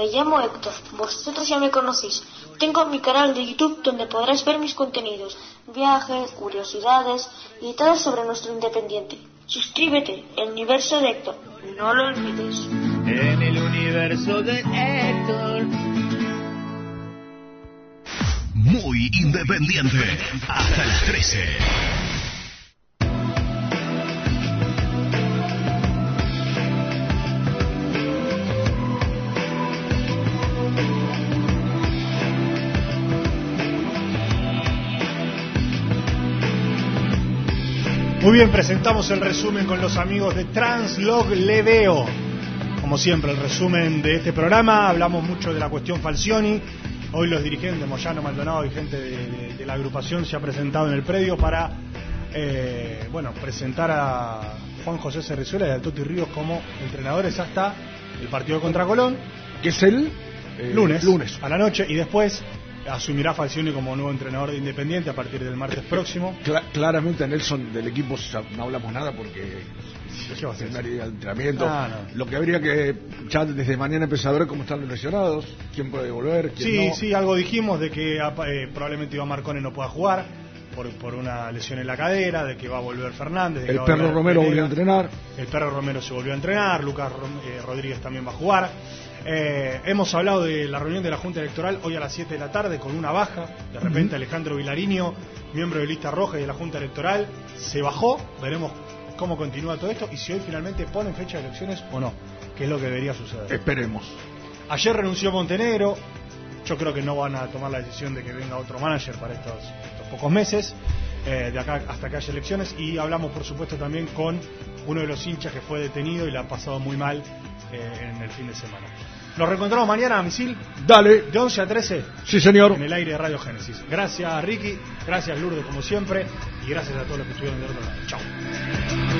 Me llamo Héctor, vosotros ya me conocéis. Tengo mi canal de YouTube donde podrás ver mis contenidos, viajes, curiosidades y todo sobre nuestro independiente. Suscríbete, el universo de Héctor, no lo olvides. En el universo de Héctor. Muy independiente. Hasta las 13. Muy bien, presentamos el resumen con los amigos de Translog Leveo. Como siempre, el resumen de este programa. Hablamos mucho de la cuestión Falcioni. Hoy los dirigentes, Moyano, Maldonado y gente de, de- de la agrupación se ha presentado en el predio para eh, bueno, presentar a Juan José Cerrizuela y a Toti Ríos como entrenadores hasta el partido contra Colón. Que es el eh, lunes, lunes. a la noche y después asumirá Falcioni como nuevo entrenador de Independiente a partir del martes próximo. Cla- claramente Nelson del equipo no hablamos nada porque el entrenamiento. Ah, no. Lo que habría que ya desde mañana empezar a ver cómo están los lesionados, quién puede volver, quién Sí, no. sí, algo dijimos de que apa- eh, probablemente Iván Marcone no pueda jugar por, por una lesión en la cadera, de que va a volver Fernández. de El perro Romero volvió a entrenar. El perro Romero se volvió a entrenar, Lucas eh, Rodríguez también va a jugar. Eh, hemos hablado de la reunión de la Junta Electoral hoy a las 7 de la tarde con una baja. De repente Alejandro Vilariño, miembro de lista roja y de la Junta Electoral, se bajó. Veremos cómo continúa todo esto y si hoy finalmente ponen fecha de elecciones o no, que es lo que debería suceder. Esperemos. Ayer renunció Montenegro. Yo creo que no van a tomar la decisión de que venga otro manager para estos, estos pocos meses, eh, de acá hasta que haya elecciones. Y hablamos, por supuesto, también con uno de los hinchas que fue detenido y le ha pasado muy mal eh, en el fin de semana. Nos reencontramos mañana a Misil. Dale. De 11 a 13. Sí, señor. En el aire de Radio Génesis. Gracias, Ricky. Gracias, Lourdes, como siempre. Y gracias a todos los que estuvieron del otro lado. Chao.